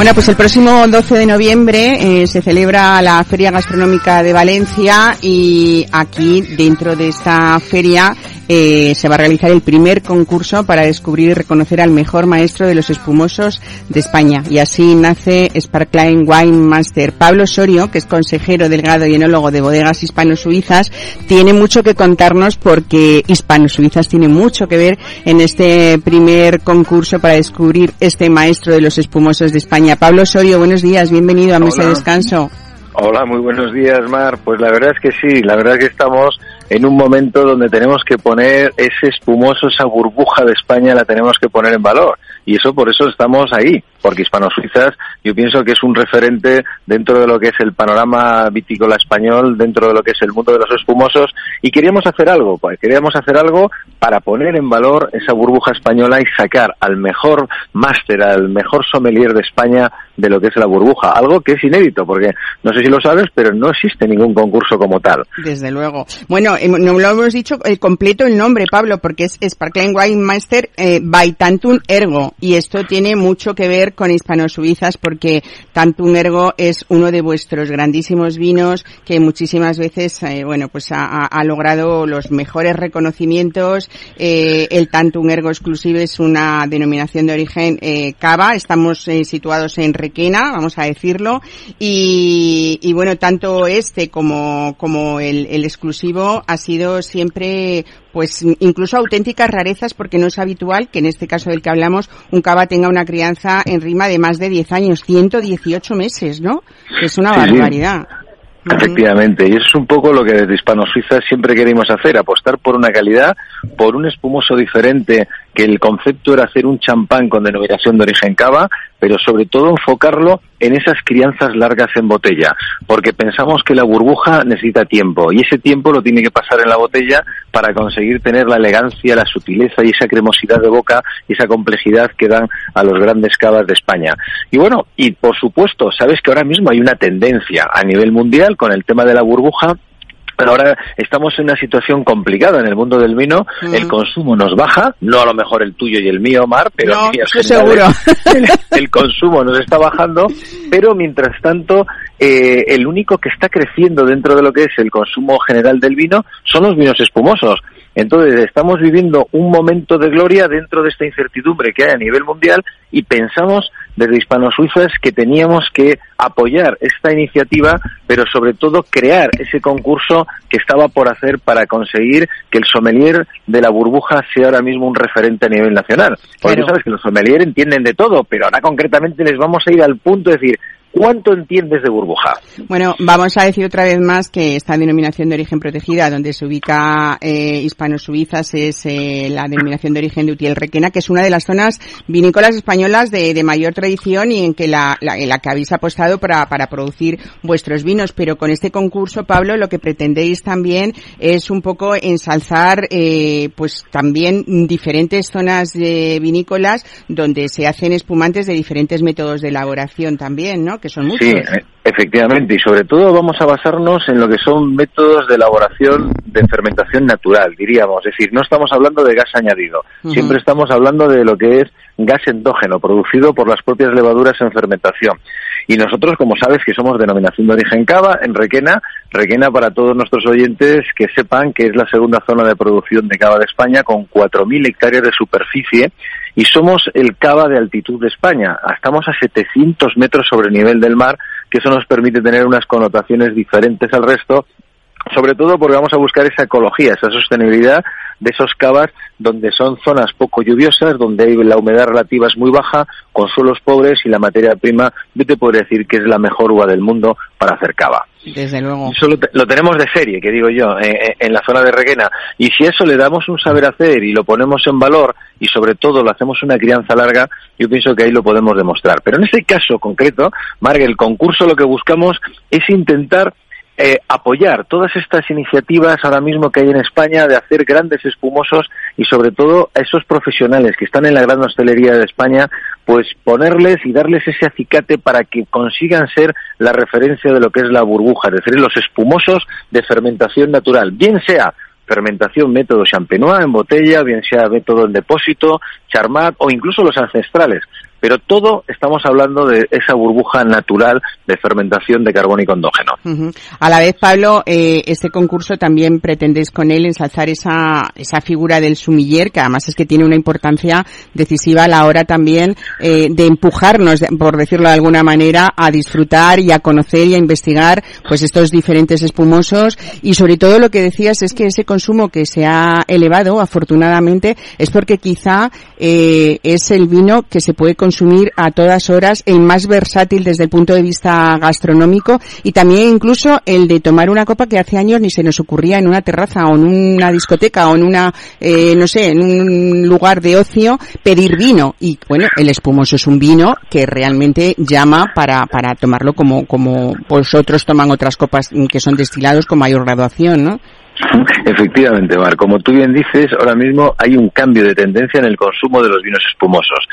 Bueno, pues el próximo 12 de noviembre eh, se celebra la Feria Gastronómica de Valencia y aquí dentro de esta feria eh, se va a realizar el primer concurso para descubrir y reconocer al mejor maestro de los espumosos de España. Y así nace Sparkline Wine Master. Pablo Sorio, que es consejero delgado y enólogo de bodegas hispano-suizas, tiene mucho que contarnos porque hispano-suizas tiene mucho que ver en este primer concurso para descubrir este maestro de los espumosos de España. Pablo Sorio, buenos días, bienvenido a Hola. Mesa de Descanso.
Hola, muy buenos días, Mar. Pues la verdad es que sí, la verdad es que estamos en un momento donde tenemos que poner ese espumoso, esa burbuja de España, la tenemos que poner en valor. Y eso por eso estamos ahí, porque Hispano-Suizas yo pienso que es un referente dentro de lo que es el panorama vitícola español, dentro de lo que es el mundo de los espumosos, y queríamos hacer algo, pues queríamos hacer algo para poner en valor esa burbuja española y sacar al mejor máster, al mejor sommelier de España de lo que es la burbuja, algo que es inédito, porque no sé si lo sabes, pero no existe ningún concurso como tal.
Desde luego. Bueno, no lo hemos dicho el completo el nombre, Pablo, porque es Sparkling Wine Master eh, by Tantum Ergo, y esto tiene mucho que ver Con Hispano Suizas porque tanto un ergo es uno de vuestros grandísimos vinos que muchísimas veces, eh, bueno, pues ha, logrado los mejores reconocimientos. Eh, el tanto un ergo exclusivo es una denominación de origen eh, cava. Estamos eh, situados en Requena, vamos a decirlo. Y, y bueno, tanto este como, como el exclusivo ha sido siempre pues incluso auténticas rarezas porque no es habitual que en este caso del que hablamos un cava tenga una crianza en rima de más de 10 años, 118 meses, ¿no? Es una
Sí, sí.
barbaridad.
Efectivamente, y eso es un poco lo que desde Hispano Suiza siempre queremos hacer, apostar por una calidad, por un espumoso diferente, que el concepto era hacer un champán con denominación de origen cava, pero sobre todo enfocarlo en esas crianzas largas en botella, porque pensamos que la burbuja necesita tiempo, y ese tiempo lo tiene que pasar en la botella para conseguir tener la elegancia, la sutileza y esa cremosidad de boca y esa complejidad que dan a los grandes cavas de España. Y bueno, y por supuesto, sabes que ahora mismo hay una tendencia a nivel mundial con el tema de la burbuja pero ahora estamos en una situación complicada en el mundo del vino.
Mm.
El consumo nos baja, no a lo mejor el tuyo y el mío, Mar, pero
No, seguro.
El, el consumo nos está bajando, pero mientras tanto, eh, el único que está creciendo dentro de lo que es el consumo general del vino son los vinos espumosos. Entonces, estamos viviendo un momento de gloria dentro de esta incertidumbre que hay a nivel mundial y pensamos desde Hispano-Suizas que teníamos que apoyar esta iniciativa, pero sobre todo crear ese concurso que estaba por hacer para conseguir que el sommelier de la burbuja sea ahora mismo un referente a nivel nacional. Porque
Claro.
tú sabes que los sommeliers entienden de todo, pero ahora concretamente les vamos a ir al punto de decir, ¿cuánto entiendes de burbuja?
Bueno, vamos a decir otra vez más que esta denominación de origen protegida, donde se ubica eh, Hispano-Suizas, es eh, la denominación de origen de Utiel Requena, que es una de las zonas vinícolas españolas de, de mayor tradición y en que la, la- en la que habéis apostado para, para producir vuestros vinos. Pero con este concurso, Pablo, lo que pretendéis también es un poco ensalzar, eh, pues también diferentes zonas eh, vinícolas donde se hacen espumantes de diferentes métodos de elaboración también, ¿no? Que son muchos.
Sí, efectivamente, y sobre todo vamos a basarnos en lo que son métodos de elaboración de fermentación natural, diríamos. Es decir, no estamos hablando de gas añadido, siempre estamos hablando de lo que es gas endógeno, producido por las propias levaduras en fermentación. Y nosotros, como sabes, que somos denominación de origen cava en Requena, Requena para todos nuestros oyentes que sepan que es la segunda zona de producción de cava de España con 4.000 hectáreas de superficie y somos el cava de altitud de España. Estamos a 700 metros sobre el nivel del mar, que eso nos permite tener unas connotaciones diferentes al resto, sobre todo porque vamos a buscar esa ecología, esa sostenibilidad de esos cavas donde son zonas poco lluviosas, donde la humedad relativa es muy baja, con suelos pobres y la materia prima, yo te podría decir que es la mejor uva del mundo para hacer cava.
Desde luego.
Eso lo, lo tenemos de serie, que digo yo, eh, eh, en la zona de Requena. Y si eso le damos un saber hacer y lo ponemos en valor y sobre todo lo hacemos una crianza larga, yo pienso que ahí lo podemos demostrar. Pero en este caso concreto, Marga, el concurso lo que buscamos es intentar eh, apoyar todas estas iniciativas ahora mismo que hay en España de hacer grandes espumosos y sobre todo a esos profesionales que están en la gran hostelería de España, pues ponerles y darles ese acicate para que consigan ser la referencia de lo que es la burbuja, es decir, los espumosos de fermentación natural, bien sea fermentación método champenois en botella, bien sea método en depósito, charmat o incluso los ancestrales. Pero todo estamos hablando de esa burbuja natural de fermentación de carbónico endógeno.
Ujú. A la vez, Pablo, eh, este concurso también pretendéis con él ensalzar esa, esa figura del sumiller, que además es que tiene una importancia decisiva a la hora también eh, de empujarnos, por decirlo de alguna manera, a disfrutar y a conocer y a investigar pues estos diferentes espumosos y sobre todo lo que decías es que ese consumo que se ha elevado, afortunadamente, es porque quizá eh, es el vino que se puede consumir a todas horas, el más versátil desde el punto de vista gastronómico y también incluso el de tomar una copa que hace años ni se nos ocurría en una terraza o en una discoteca o en una, eh, no sé, en un lugar de ocio pedir vino. Y bueno, el espumoso es un vino que realmente llama para, para tomarlo como, como vosotros toman otras copas que son destilados con mayor graduación, ¿no?
Efectivamente, Mar. Como tú bien dices, ahora mismo hay un cambio de tendencia en el consumo de los vinos espumosos.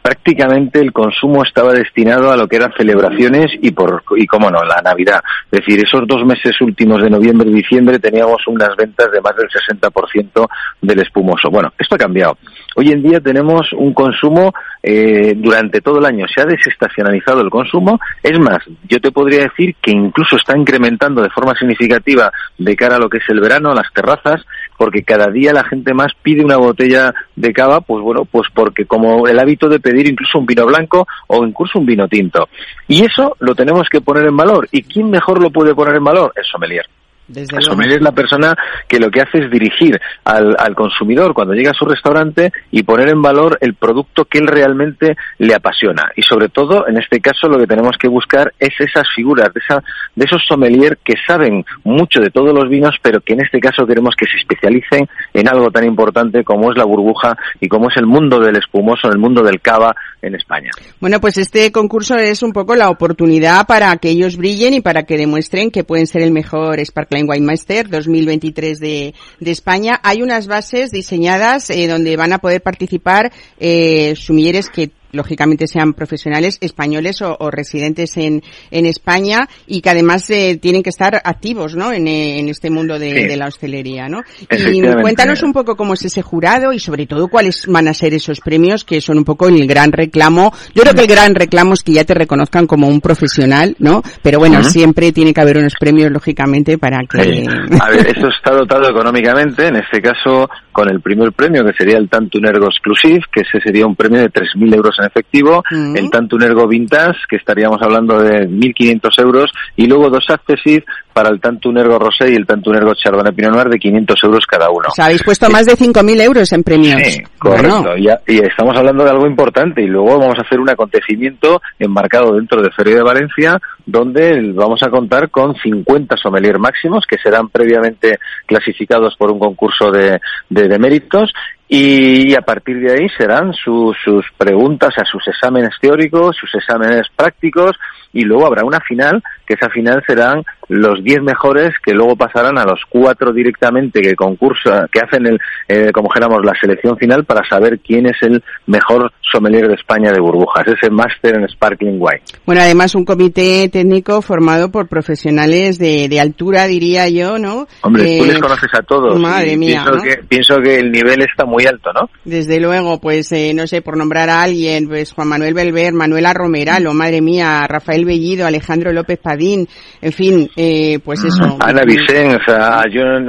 Prácticamente el consumo estaba destinado a lo que eran celebraciones y, por, y cómo no, la Navidad. Es decir, esos dos meses últimos de noviembre y diciembre teníamos unas ventas de más del 60% del espumoso. Bueno, esto ha cambiado. Hoy en día tenemos un consumo eh, durante todo el año. Se ha desestacionalizado el consumo. Es más, yo te podría decir que incluso está incrementando de forma significativa de cara a lo que es el verano, las terrazas, porque cada día la gente más pide una botella de cava, pues bueno, pues porque como el hábito de pedir incluso un vino blanco o incluso un vino tinto. Y eso lo tenemos que poner en valor. ¿Y quién mejor lo puede poner en valor? El sommelier. Desde el sommelier es la persona que lo que hace es dirigir al, al, consumidor cuando llega a su restaurante y poner en valor el producto que él realmente le apasiona. Y sobre todo, en este caso, lo que tenemos que buscar es esas figuras de, esa, de esos sommelier que saben mucho de todos los vinos, pero que en este caso queremos que se especialicen en algo tan importante como es la burbuja y como es el mundo del espumoso, el mundo del cava en España.
Bueno, pues este concurso es un poco la oportunidad para que ellos brillen y para que demuestren que pueden ser el mejor Sparkling Wine Master 2023 de, de España. Hay unas bases diseñadas eh, donde van a poder participar eh, sumilleres que lógicamente sean profesionales españoles o, o residentes en, en, España y que además eh, tienen que estar activos ¿no? en, en este mundo de, sí. de, la hostelería. ¿no? Y cuéntanos un poco cómo es ese jurado y sobre todo cuáles van a ser esos premios que son un poco el gran reclamo. Yo creo que el gran reclamo es que ya te reconozcan como un profesional, ¿no? Pero bueno, uh -huh. siempre tiene que haber unos premios lógicamente para que...
Sí. A ver, eso está dotado económicamente, en este caso con el primer premio que sería el Tantum Ergo Exclusive, que ese sería un premio de 3.000 euros en efectivo, uh -huh. el Tantum Ergo Vintage, que estaríamos hablando de 1.500 euros, y luego dos Accessive para el Tantum Ergo Rosé y el Tantum Ergo Chardonnay Pinot Noir de 500 euros cada uno.
O sea, habéis puesto sí. más de 5.000 euros en premios.
Sí, correcto. Bueno. Y, y, estamos hablando de algo importante y luego vamos a hacer un acontecimiento enmarcado dentro de Feria de Valencia donde vamos a contar con 50 sommelier máximos que serán previamente clasificados por un concurso de, de, de méritos y, a partir de ahí serán su, sus preguntas a sus exámenes teóricos, sus exámenes prácticos y luego habrá una final, que esa final serán los 10 mejores que luego pasarán a los cuatro directamente que concursa, que hacen el, eh, como dijéramos, la selección final para saber quién es el mejor sommelier de España de burbujas, ese máster en Sparkling Wine.
Bueno, además un comité técnico formado por profesionales de, de altura, diría yo, ¿no?
Hombre, eh, tú les conoces a todos.
Madre mía.
Pienso,
¿no?
que, pienso que el nivel está muy alto, ¿no?
Desde luego, pues, eh, no sé, por nombrar a alguien, pues Juan Manuel Belver, Manuela Romeralo, madre mía, Rafael Bellido, Alejandro López Padín, en fin, eh, pues eso.
Ana Vicens, a John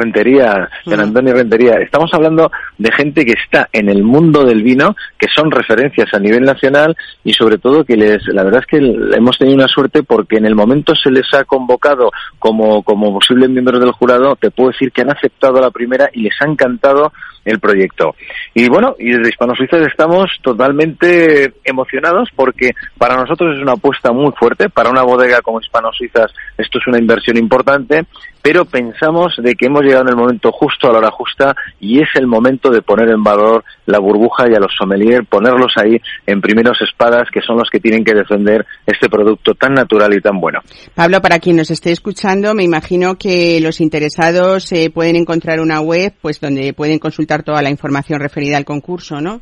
Rentería, John Antonio Rentería. Estamos hablando de gente que está en el mundo del vino, que son referencias a nivel nacional y sobre todo que les, la verdad es que hemos tenido una suerte porque en el momento se les ha convocado como, como posibles miembros del jurado, te puedo decir que han aceptado la primera y les ha encantado el proyecto. Y bueno, y desde Hispano Suizas estamos totalmente emocionados porque para nosotros es una apuesta muy fuerte, para una bodega como Hispano Suizas esto es una inversión importante, pero pensamos de que hemos llegado en el momento justo, a la hora justa, y es el momento de poner en valor la burbuja y a los sommeliers, ponerlos ahí en primeros espadas, que son los que tienen que defender este producto tan natural y tan bueno.
Pablo, para quien nos esté escuchando, me imagino que los interesados eh, pueden encontrar una web pues donde pueden consultar toda la información referida al concurso, ¿no?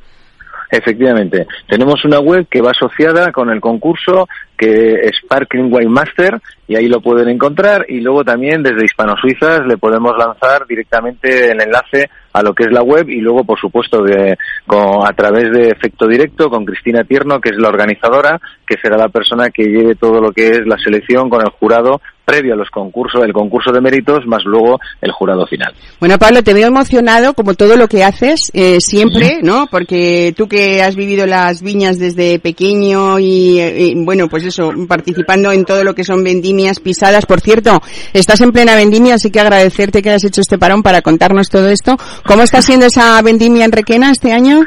Efectivamente. Tenemos una web que va asociada con el concurso, que es Sparkling Wine Master, y ahí lo pueden encontrar. Y luego también desde Hispano Suizas le podemos lanzar directamente el enlace a lo que es la web y luego, por supuesto, de, con, a través de efecto directo con Cristina Tierno, que es la organizadora, que será la persona que lleve todo lo que es la selección con el jurado previo a los concursos, el concurso de méritos, más luego el jurado final.
Bueno, Pablo, te veo emocionado como todo lo que haces eh, siempre, ¿no? Porque tú que has vivido las viñas desde pequeño y, y, bueno, pues eso, participando en todo lo que son vendimias pisadas. Por cierto, estás en plena vendimia, así que agradecerte que hayas hecho este parón para contarnos todo esto. ¿Cómo está siendo esa vendimia en Requena este año?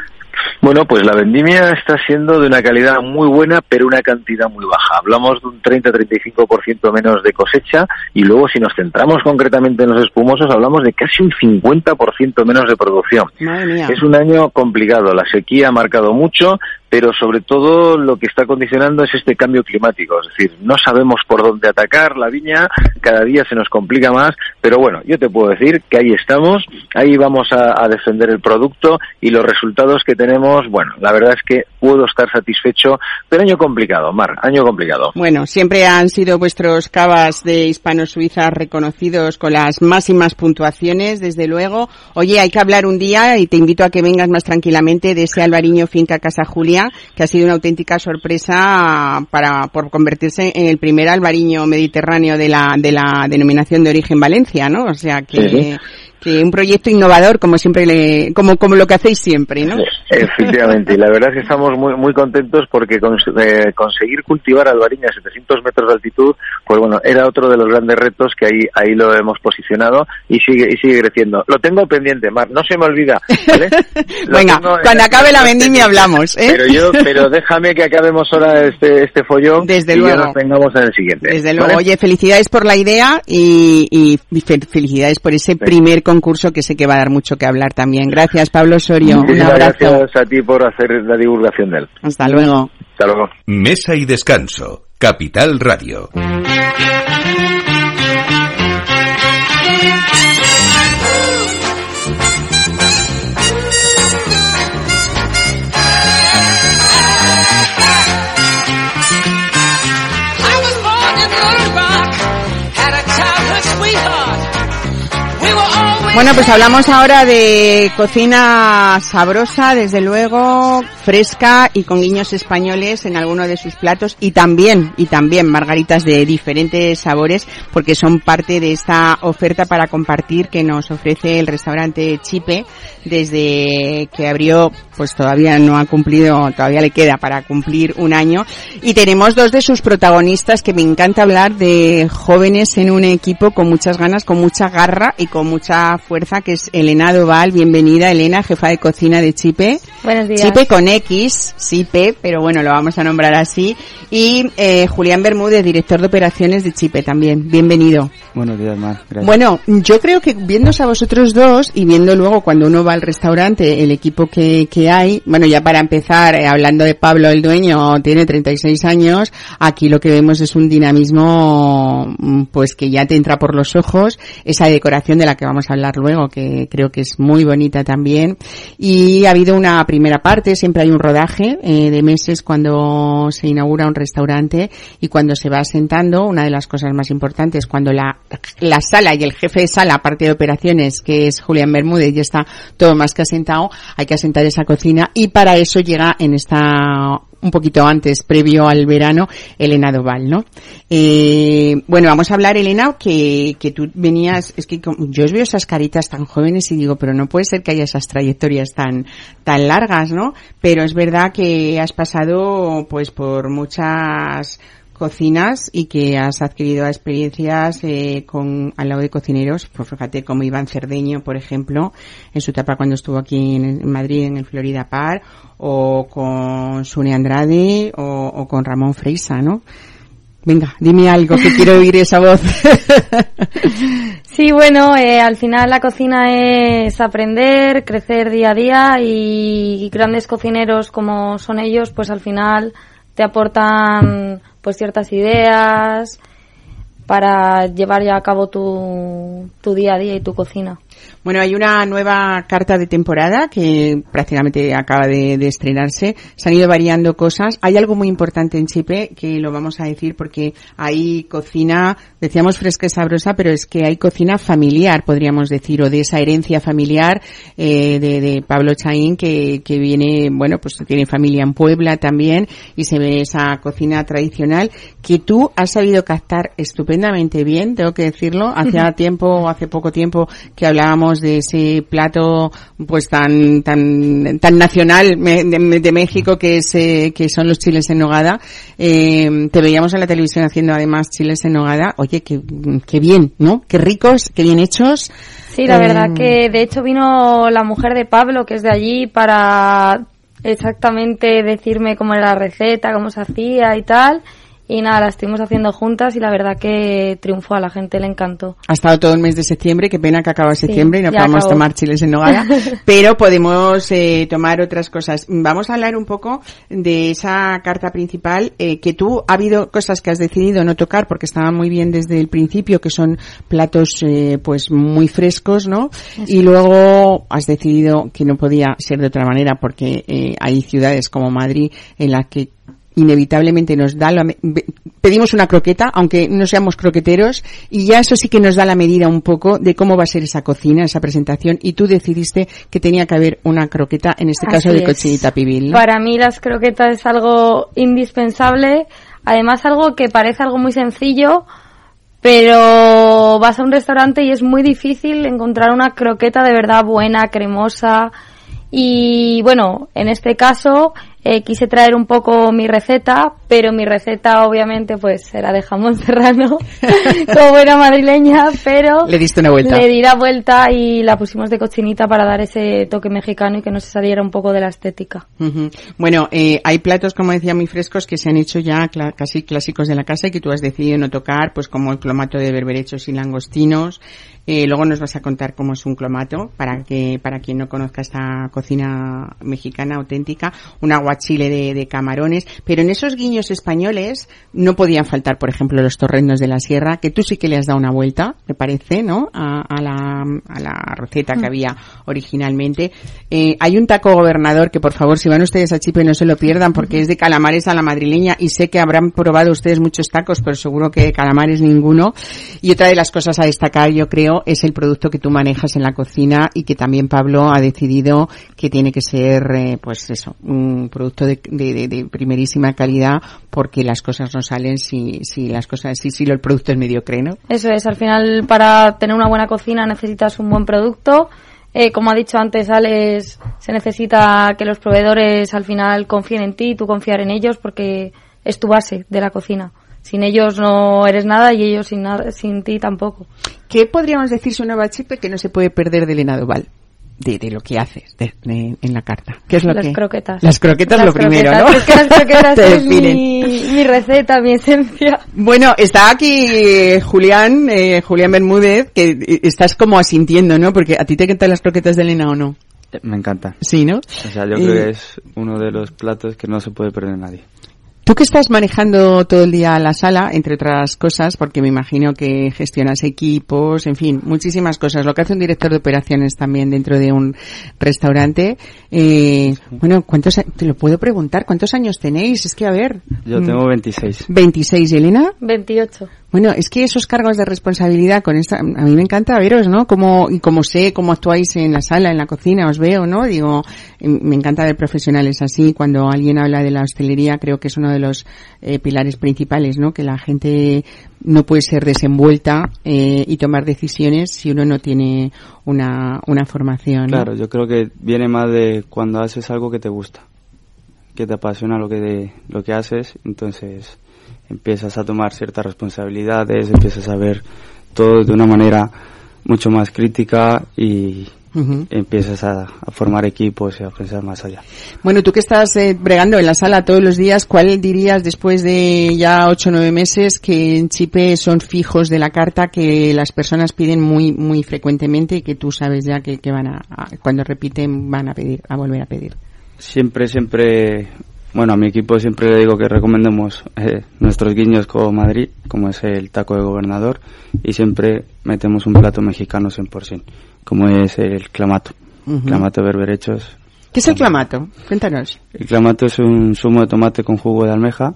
Bueno, pues la vendimia está siendo de una calidad muy buena, pero una cantidad muy baja. Hablamos de un 30-35% menos de cosecha y luego si nos centramos concretamente en los espumosos, hablamos de casi un 50% menos de producción. Es un año complicado, la sequía ha marcado mucho, pero sobre todo lo que está condicionando es este cambio climático. Es decir, no sabemos por dónde atacar la viña, cada día se nos complica más, pero bueno, yo te puedo decir que ahí estamos, ahí vamos a, defender el producto y los resultados que tenemos, bueno, la verdad es que puedo estar satisfecho, pero año complicado, Mar, año complicado.
Bueno, siempre han sido vuestros cavas de hispano-suiza reconocidos con las máximas puntuaciones, desde luego. Oye, hay que hablar un día y te invito a que vengas más tranquilamente de ese Alvariño Finca Casa Julia, que ha sido una auténtica sorpresa para, por convertirse en el primer albariño mediterráneo de la, de la denominación de origen Valencia, ¿no? O sea que, que un proyecto innovador como siempre le, como como lo que hacéis siempre no
efectivamente y la verdad es que estamos muy muy contentos porque eh, conseguir cultivar albariña a 700 metros de altitud pues bueno era otro de los grandes retos que ahí ahí lo hemos posicionado y sigue y sigue creciendo. Lo tengo pendiente Mar no se me olvida ¿vale?
venga cuando acabe la vendimia hablamos ¿eh?
pero yo pero déjame que acabemos ahora este este follón
desde
y
luego.
ya nos tengamos en el siguiente
desde luego. Oye felicidades por la idea y, y felicidades por ese primer concurso que sé que va a dar mucho que hablar también. Gracias, Pablo Osorio. Un abrazo.
Gracias a ti por hacer la divulgación de él.
Hasta luego.
Hasta luego.
Mesa y descanso. Capital Radio.
Bueno, pues hablamos ahora de cocina sabrosa, desde luego, fresca y con guiños españoles en alguno de sus platos y también, y también margaritas de diferentes sabores porque son parte de esta oferta para compartir que nos ofrece el restaurante Chipe desde que abrió, pues todavía no ha cumplido, todavía le queda para cumplir un año. Y tenemos dos de sus protagonistas que me encanta hablar de jóvenes en un equipo con muchas ganas, con mucha garra y con mucha fuerza, que es Elena Doval. Bienvenida, Elena, jefa de cocina de Chipe.
Buenos días.
Chipe con X, Chipe, pero bueno, lo vamos a nombrar así. Y eh, Julián Bermúdez, director de operaciones de Chipe también. Bienvenido.
Buenos días, Mar. Gracias.
Bueno, yo creo que viéndose a vosotros dos y viendo luego cuando uno va al restaurante el equipo que, que hay, bueno, ya para empezar, eh, hablando de Pablo, el dueño, tiene 36 años, aquí lo que vemos es un dinamismo, mm, pues que ya te entra por los ojos, esa decoración de la que vamos a hablar luego, que creo que es muy bonita también. Y ha habido una primera parte, siempre hay un rodaje eh, de meses cuando se inaugura un restaurante y cuando se va asentando, una de las cosas más importantes, cuando la, la sala y el jefe de sala, aparte de operaciones, que es Julián Bermúdez, ya está todo más que asentado, hay que asentar esa cocina y para eso llega en esta un poquito antes, previo al verano, Elena Doval, ¿no? Eh, bueno, vamos a hablar, Elena, que, que tú venías, es que yo os veo esas caritas tan jóvenes y digo, pero no puede ser que haya esas trayectorias tan, tan largas, ¿no? Pero es verdad que has pasado, pues, por muchas cocinas y que has adquirido experiencias eh, con al lado de cocineros, pues fíjate como Iván Cerdeño, por ejemplo, en su etapa cuando estuvo aquí en, Madrid en el Florida Par, o con Sune Andrade, o, con Ramón Freisa, ¿no? Venga, dime algo que quiero oír esa voz.
sí, bueno, eh, al final la cocina es aprender, crecer día a día y grandes cocineros como son ellos, pues al final te aportan pues ciertas ideas para llevar ya a cabo tu, tu día a día y tu cocina.
Bueno, hay una nueva carta de temporada que prácticamente acaba de, estrenarse. Se han ido variando cosas. Hay algo muy importante en Chipe que lo vamos a decir porque hay cocina, decíamos fresca y sabrosa, pero es que hay cocina familiar, podríamos decir, o de esa herencia familiar eh, de, Pablo Chaín que, que viene, bueno, pues tiene familia en Puebla también y se ve esa cocina tradicional que tú has sabido captar estupendamente bien, tengo que decirlo. Hace tiempo, hace poco tiempo que hablábamos de ese plato pues tan tan tan nacional de, México que es eh, que son los chiles en nogada. Eh, te veíamos en la televisión haciendo además chiles en nogada. Oye qué, qué bien no qué ricos qué bien hechos.
Sí la verdad eh, que de hecho vino la mujer de Pablo que es de allí para exactamente decirme cómo era la receta cómo se hacía y tal y nada, la estuvimos haciendo juntas y la verdad que triunfó, a la gente le encantó.
Ha estado todo el mes de septiembre, qué pena que acaba septiembre y no podemos tomar chiles en nogada, pero podemos eh, tomar otras cosas. Vamos a hablar un poco de esa carta principal, eh, que tú ha habido cosas que has decidido no tocar porque estaban muy bien desde el principio, que son platos eh, pues muy frescos, ¿no? Y luego has decidido que no podía ser de otra manera porque eh, hay ciudades como Madrid en las que inevitablemente nos da la, pedimos una croqueta, aunque no seamos croqueteros, y ya eso sí que nos da la medida un poco de cómo va a ser esa cocina, esa presentación, y tú decidiste que tenía que haber una croqueta, en este caso de cochinita pibil.
Para mí las croquetas es algo indispensable, además algo que parece algo muy sencillo, pero vas a un restaurante y es muy difícil encontrar una croqueta de verdad buena, cremosa, y bueno, en este caso eh, quise traer un poco mi receta, pero mi receta obviamente pues era de jamón serrano, como buena madrileña, pero
le diste una vuelta.
Le di la vuelta y la pusimos de cochinita para dar ese toque mexicano y que no se saliera un poco de la estética.
Bueno, eh, hay platos, como decía, muy frescos que se han hecho ya casi clásicos de la casa y que tú has decidido no tocar, pues como el clomato de berberechos y langostinos, eh, luego nos vas a contar cómo es un clomato, para que para quien no conozca esta cocina mexicana auténtica, aguachile de, de camarones, pero en esos guiños españoles no podían faltar, por ejemplo, los torrendos de la sierra, que tú sí que le has dado una vuelta, me parece, ¿no? A, a, la, a la receta que mm. había originalmente. Eh, hay un taco gobernador que, por favor, si van ustedes a Chipre no se lo pierdan, porque es de calamares a la madrileña y sé que habrán probado ustedes muchos tacos, pero seguro que de calamares ninguno. Y otra de las cosas a destacar, yo creo, es el producto que tú manejas en la cocina y que también Pablo ha decidido que tiene que ser, eh, pues eso, un producto de, primerísima calidad porque las cosas no salen si, si las cosas, si, si el producto es mediocre, ¿no?
Eso es, al final para tener una buena cocina necesitas un buen producto. Eh, como ha dicho antes Alex, se necesita que los proveedores al final confíen en ti, tú confiar en ellos porque es tu base de la cocina sin ellos no eres nada y ellos sin, nada, sin ti tampoco.
¿Qué podríamos decir sobre una Chipe que no se puede perder de Elena Duval? De, de, lo que haces en la carta. ¿Qué es lo
las
que?
croquetas.
Las croquetas lo primero, ¿no?
Es que las croquetas es mi, receta, mi esencia.
Bueno, está aquí eh, Julián, eh, Julián Bermúdez, que eh, estás como asintiendo, ¿no? Porque a ti te encantan las croquetas de Elena o no.
Me encanta.
Sí, ¿no?
O sea, yo creo que es uno de los platos que no se puede perder nadie.
Tú que estás manejando todo el día la sala, entre otras cosas, porque me imagino que gestionas equipos, en fin, muchísimas cosas. Lo que hace un director de operaciones también dentro de un restaurante. Eh, bueno, ¿cuántos, te lo puedo preguntar, cuántos años tenéis? Es que a ver.
Yo tengo 26.
26, ¿y Elena?
28.
Bueno, es que esos cargos de responsabilidad con esta, a mí me encanta veros, ¿no? Como, y como sé cómo actuáis en la sala, en la cocina, os veo, ¿no? Digo, em, me encanta ver profesionales así. Cuando alguien habla de la hostelería, creo que es uno de los eh, pilares principales, ¿no? Que la gente no puede ser desenvuelta eh, y tomar decisiones si uno no tiene una, una formación.
Claro, yo creo que viene más de cuando haces algo que te gusta, que te apasiona lo que, lo que haces, entonces empiezas a tomar ciertas responsabilidades, empiezas a ver todo de una manera mucho más crítica y empiezas a, formar equipos y a pensar más allá.
Bueno, tú que estás eh, bregando en la sala todos los días, ¿cuál dirías después de ya ocho o nueve meses que en Chipe son fijos de la carta que las personas piden muy muy frecuentemente y que tú sabes ya que, van a, cuando repiten van a pedir, a volver a pedir?
Siempre, siempre bueno, a mi equipo siempre le digo que recomendemos eh, nuestros guiños como Madrid, como es el taco de gobernador, y siempre metemos un plato mexicano 100%, como es el clamato. Clamato berberechos.
¿Qué es el clamato? Cuéntanos.
El clamato es un zumo de tomate con jugo de almeja.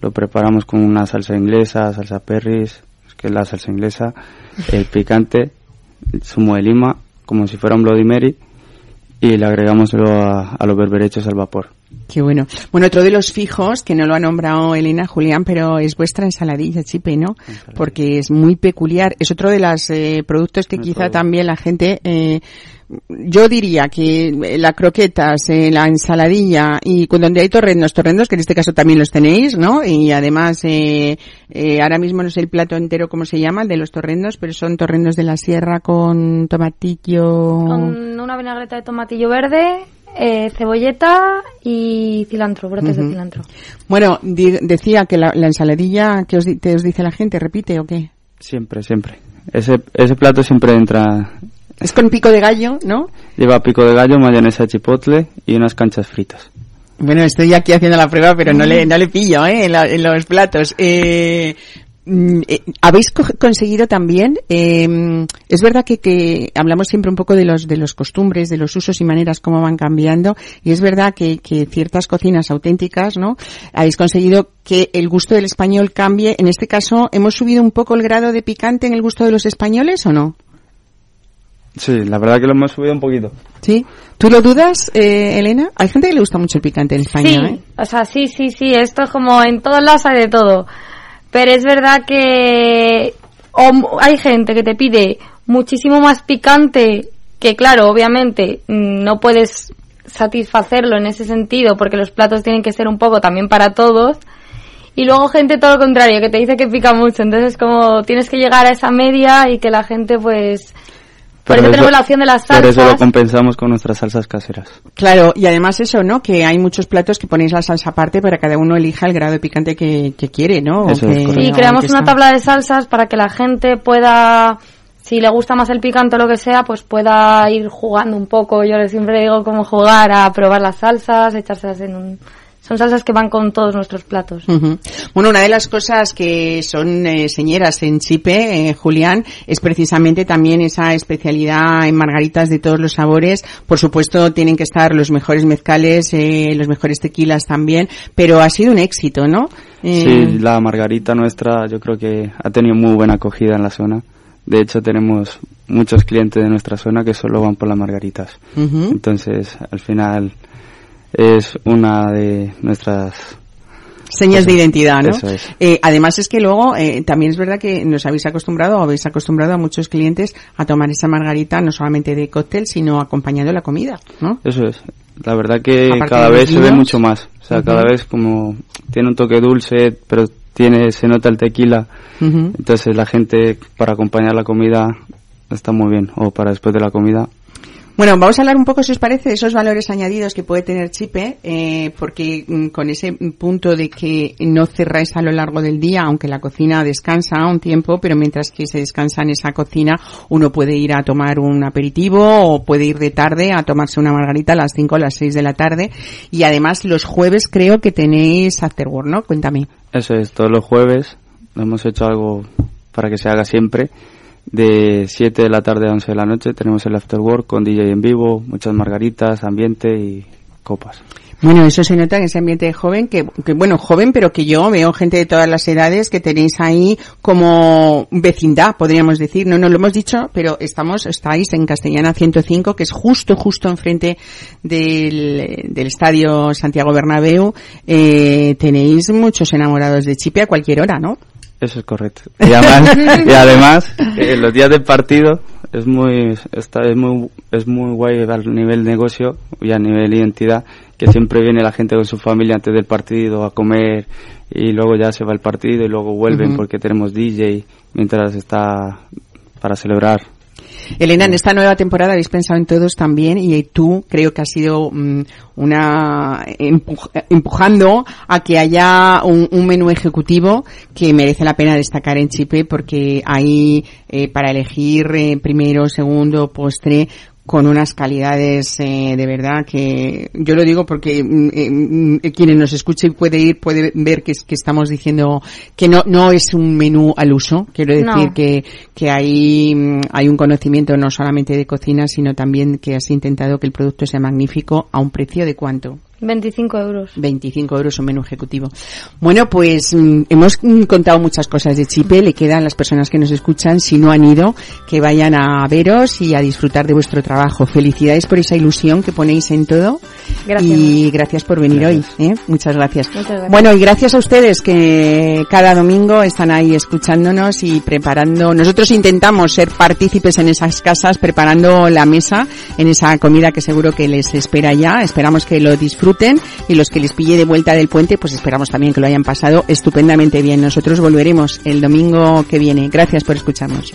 Lo preparamos con una salsa inglesa, salsa perris, que es la salsa inglesa, el picante, el zumo de lima, como si fuera un Bloody Mary, y le agregamos a, a los berberechos al vapor.
Qué bueno. Bueno, otro de los fijos, que no lo ha nombrado Elena Julián, pero es vuestra ensaladilla chipe, ¿no? Porque es muy peculiar. Es otro de los eh, productos que quizá también la gente eh, yo diría que las croquetas, eh, la ensaladilla y donde hay torrendos, torrendos que en este caso también los tenéis, ¿no? Y además, eh, eh, ahora mismo no sé el plato entero cómo se llama, el de los torrendos, pero son torrendos de la sierra con tomatillo.
Con una vinagreta de tomatillo verde, eh, cebolleta y cilantro, brotes de cilantro.
Bueno, decía que la, ensaladilla que os, te os dice la gente, ¿repite o qué?
Siempre, siempre. Ese, ese plato siempre entra...
Es con pico de gallo, ¿no?
Lleva pico de gallo, mayonesa chipotle y unas canchas fritas.
Bueno, estoy aquí haciendo la prueba, pero no le, no le pillo ¿eh? en, los platos. Eh, mm, eh, habéis conseguido también eh, es verdad que, que, hablamos siempre un poco de los de los costumbres de los usos y maneras cómo van cambiando y es verdad que, que ciertas cocinas auténticas no habéis conseguido que el gusto del español cambie en este caso hemos subido un poco el grado de picante en el gusto de los españoles o no
Sí, la verdad que lo hemos subido un poquito.
¿Sí? ¿Tú lo dudas, eh, Elena? Hay gente que le gusta mucho el picante en España,
sí,
¿eh?
o sea, sí, sí, sí, esto es como en todos lados hay de todo. Pero es verdad que hay gente que te pide muchísimo más picante, que claro, obviamente mm, no puedes satisfacerlo en ese sentido porque los platos tienen que ser un poco también para todos. Y luego gente todo lo contrario, que te dice que pica mucho. Entonces como tienes que llegar a esa media y que la gente pues por eso, tenemos la opción de las salsas.
Por eso lo compensamos con nuestras salsas caseras.
Claro, y además eso, ¿no? Que hay muchos platos que ponéis la salsa aparte para que cada uno elija el grado de picante que, quiere, ¿no?
sí, creamos una tabla de salsas para que la gente pueda, si le gusta más el picante o lo que sea, pues pueda ir jugando un poco. Yo siempre digo cómo jugar a probar las salsas, echárselas en un son salsas que van con todos nuestros platos.
Bueno, una de las cosas que son eh, señeras en Chipe, eh, Julián, es precisamente también esa especialidad en margaritas de todos los sabores. Por supuesto, tienen que estar los mejores mezcales, eh, los mejores tequilas también, pero ha sido un éxito, ¿no?
Sí, la margarita nuestra yo creo que ha tenido muy buena acogida en la zona. De hecho, tenemos muchos clientes de nuestra zona que solo van por las margaritas. Entonces, al final es una de nuestras
señas de identidad, ¿no? Eh, además es que luego eh, también es verdad que nos habéis acostumbrado o habéis acostumbrado a muchos clientes a tomar esa margarita no solamente de cóctel, sino acompañando la comida, ¿no?
Eso es. La verdad que cada vez se ve mucho más. O sea, cada vez como tiene un toque dulce, pero tiene se nota el tequila. Entonces la gente para acompañar la comida está muy bien o para después de la comida
bueno, vamos a hablar un poco, si os parece, de esos valores añadidos que puede tener Chipe, eh, porque mm, con ese punto de que no cerráis a lo largo del día, aunque la cocina descansa un tiempo, pero mientras que se descansa en esa cocina, uno puede ir a tomar un aperitivo o puede ir de tarde a tomarse una margarita a las 5 o las 6 de la tarde. Y además los jueves creo que tenéis afterwork, ¿no? Cuéntame.
Eso es, todos los jueves hemos hecho algo para que se haga siempre de 7 de la tarde a 11 de la noche tenemos el afterwork con DJ en vivo, muchas margaritas, ambiente y copas.
Bueno, eso se nota en ese ambiente joven, que, que, bueno, joven, pero que yo veo gente de todas las edades que tenéis ahí como vecindad, podríamos decir. No, no lo hemos dicho, pero estamos, estáis en Castellana 105, que es justo, justo enfrente del, del estadio Santiago Bernabéu. Eh, tenéis muchos enamorados de Chipe a cualquier hora, ¿no?
Eso es correcto. Y además, y además eh, los días del partido es muy, está, es muy, es muy guay a nivel negocio y a nivel identidad que siempre viene la gente con su familia antes del partido a comer y luego ya se va el partido y luego vuelven porque tenemos DJ mientras está para celebrar
Elena, en esta nueva temporada habéis pensado en todos también y tú creo que has sido mm, una empujando a que haya un, menú ejecutivo que merece la pena destacar en Chipe porque hay eh, para elegir eh, primero, segundo, postre con unas calidades eh, de verdad que yo lo digo porque mm, eh, mm, quienes nos escuchen puede ir puede ver que, que estamos diciendo que no no es un menú al uso. Quiero decir que que hay mm, hay un conocimiento no solamente de cocina sino también que has intentado que el producto sea magnífico a un precio de cuánto
25 euros.
25 euros un menú ejecutivo. Bueno, pues mm, hemos mm, contado muchas cosas de Chipe. Le quedan las personas que nos escuchan, si no han ido, que vayan a veros y a disfrutar de vuestro trabajo. Felicidades por esa ilusión que ponéis en todo.
Gracias.
Y gracias por venir hoy. ¿eh? Muchas, gracias. Bueno, y gracias a ustedes que cada domingo están ahí escuchándonos y preparando. Nosotros intentamos ser partícipes en esas casas, preparando la mesa en esa comida que seguro que les espera ya. Esperamos que lo disfruten y los que les pille de vuelta del puente, pues esperamos también que lo hayan pasado estupendamente bien. Nosotros volveremos el domingo que viene. Gracias por escucharnos.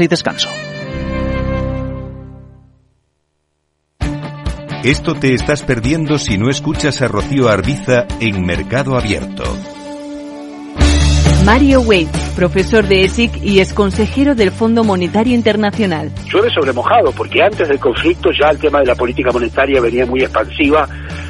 Y Descanso.
Esto te estás perdiendo si no escuchas a Rocío Arbiza en Mercado Abierto.
Mario Wade, profesor de ESIC y ex consejero del Fondo Monetario Internacional.
Llueve sobre mojado, porque antes del conflicto ya el tema de la política monetaria venía muy expansiva,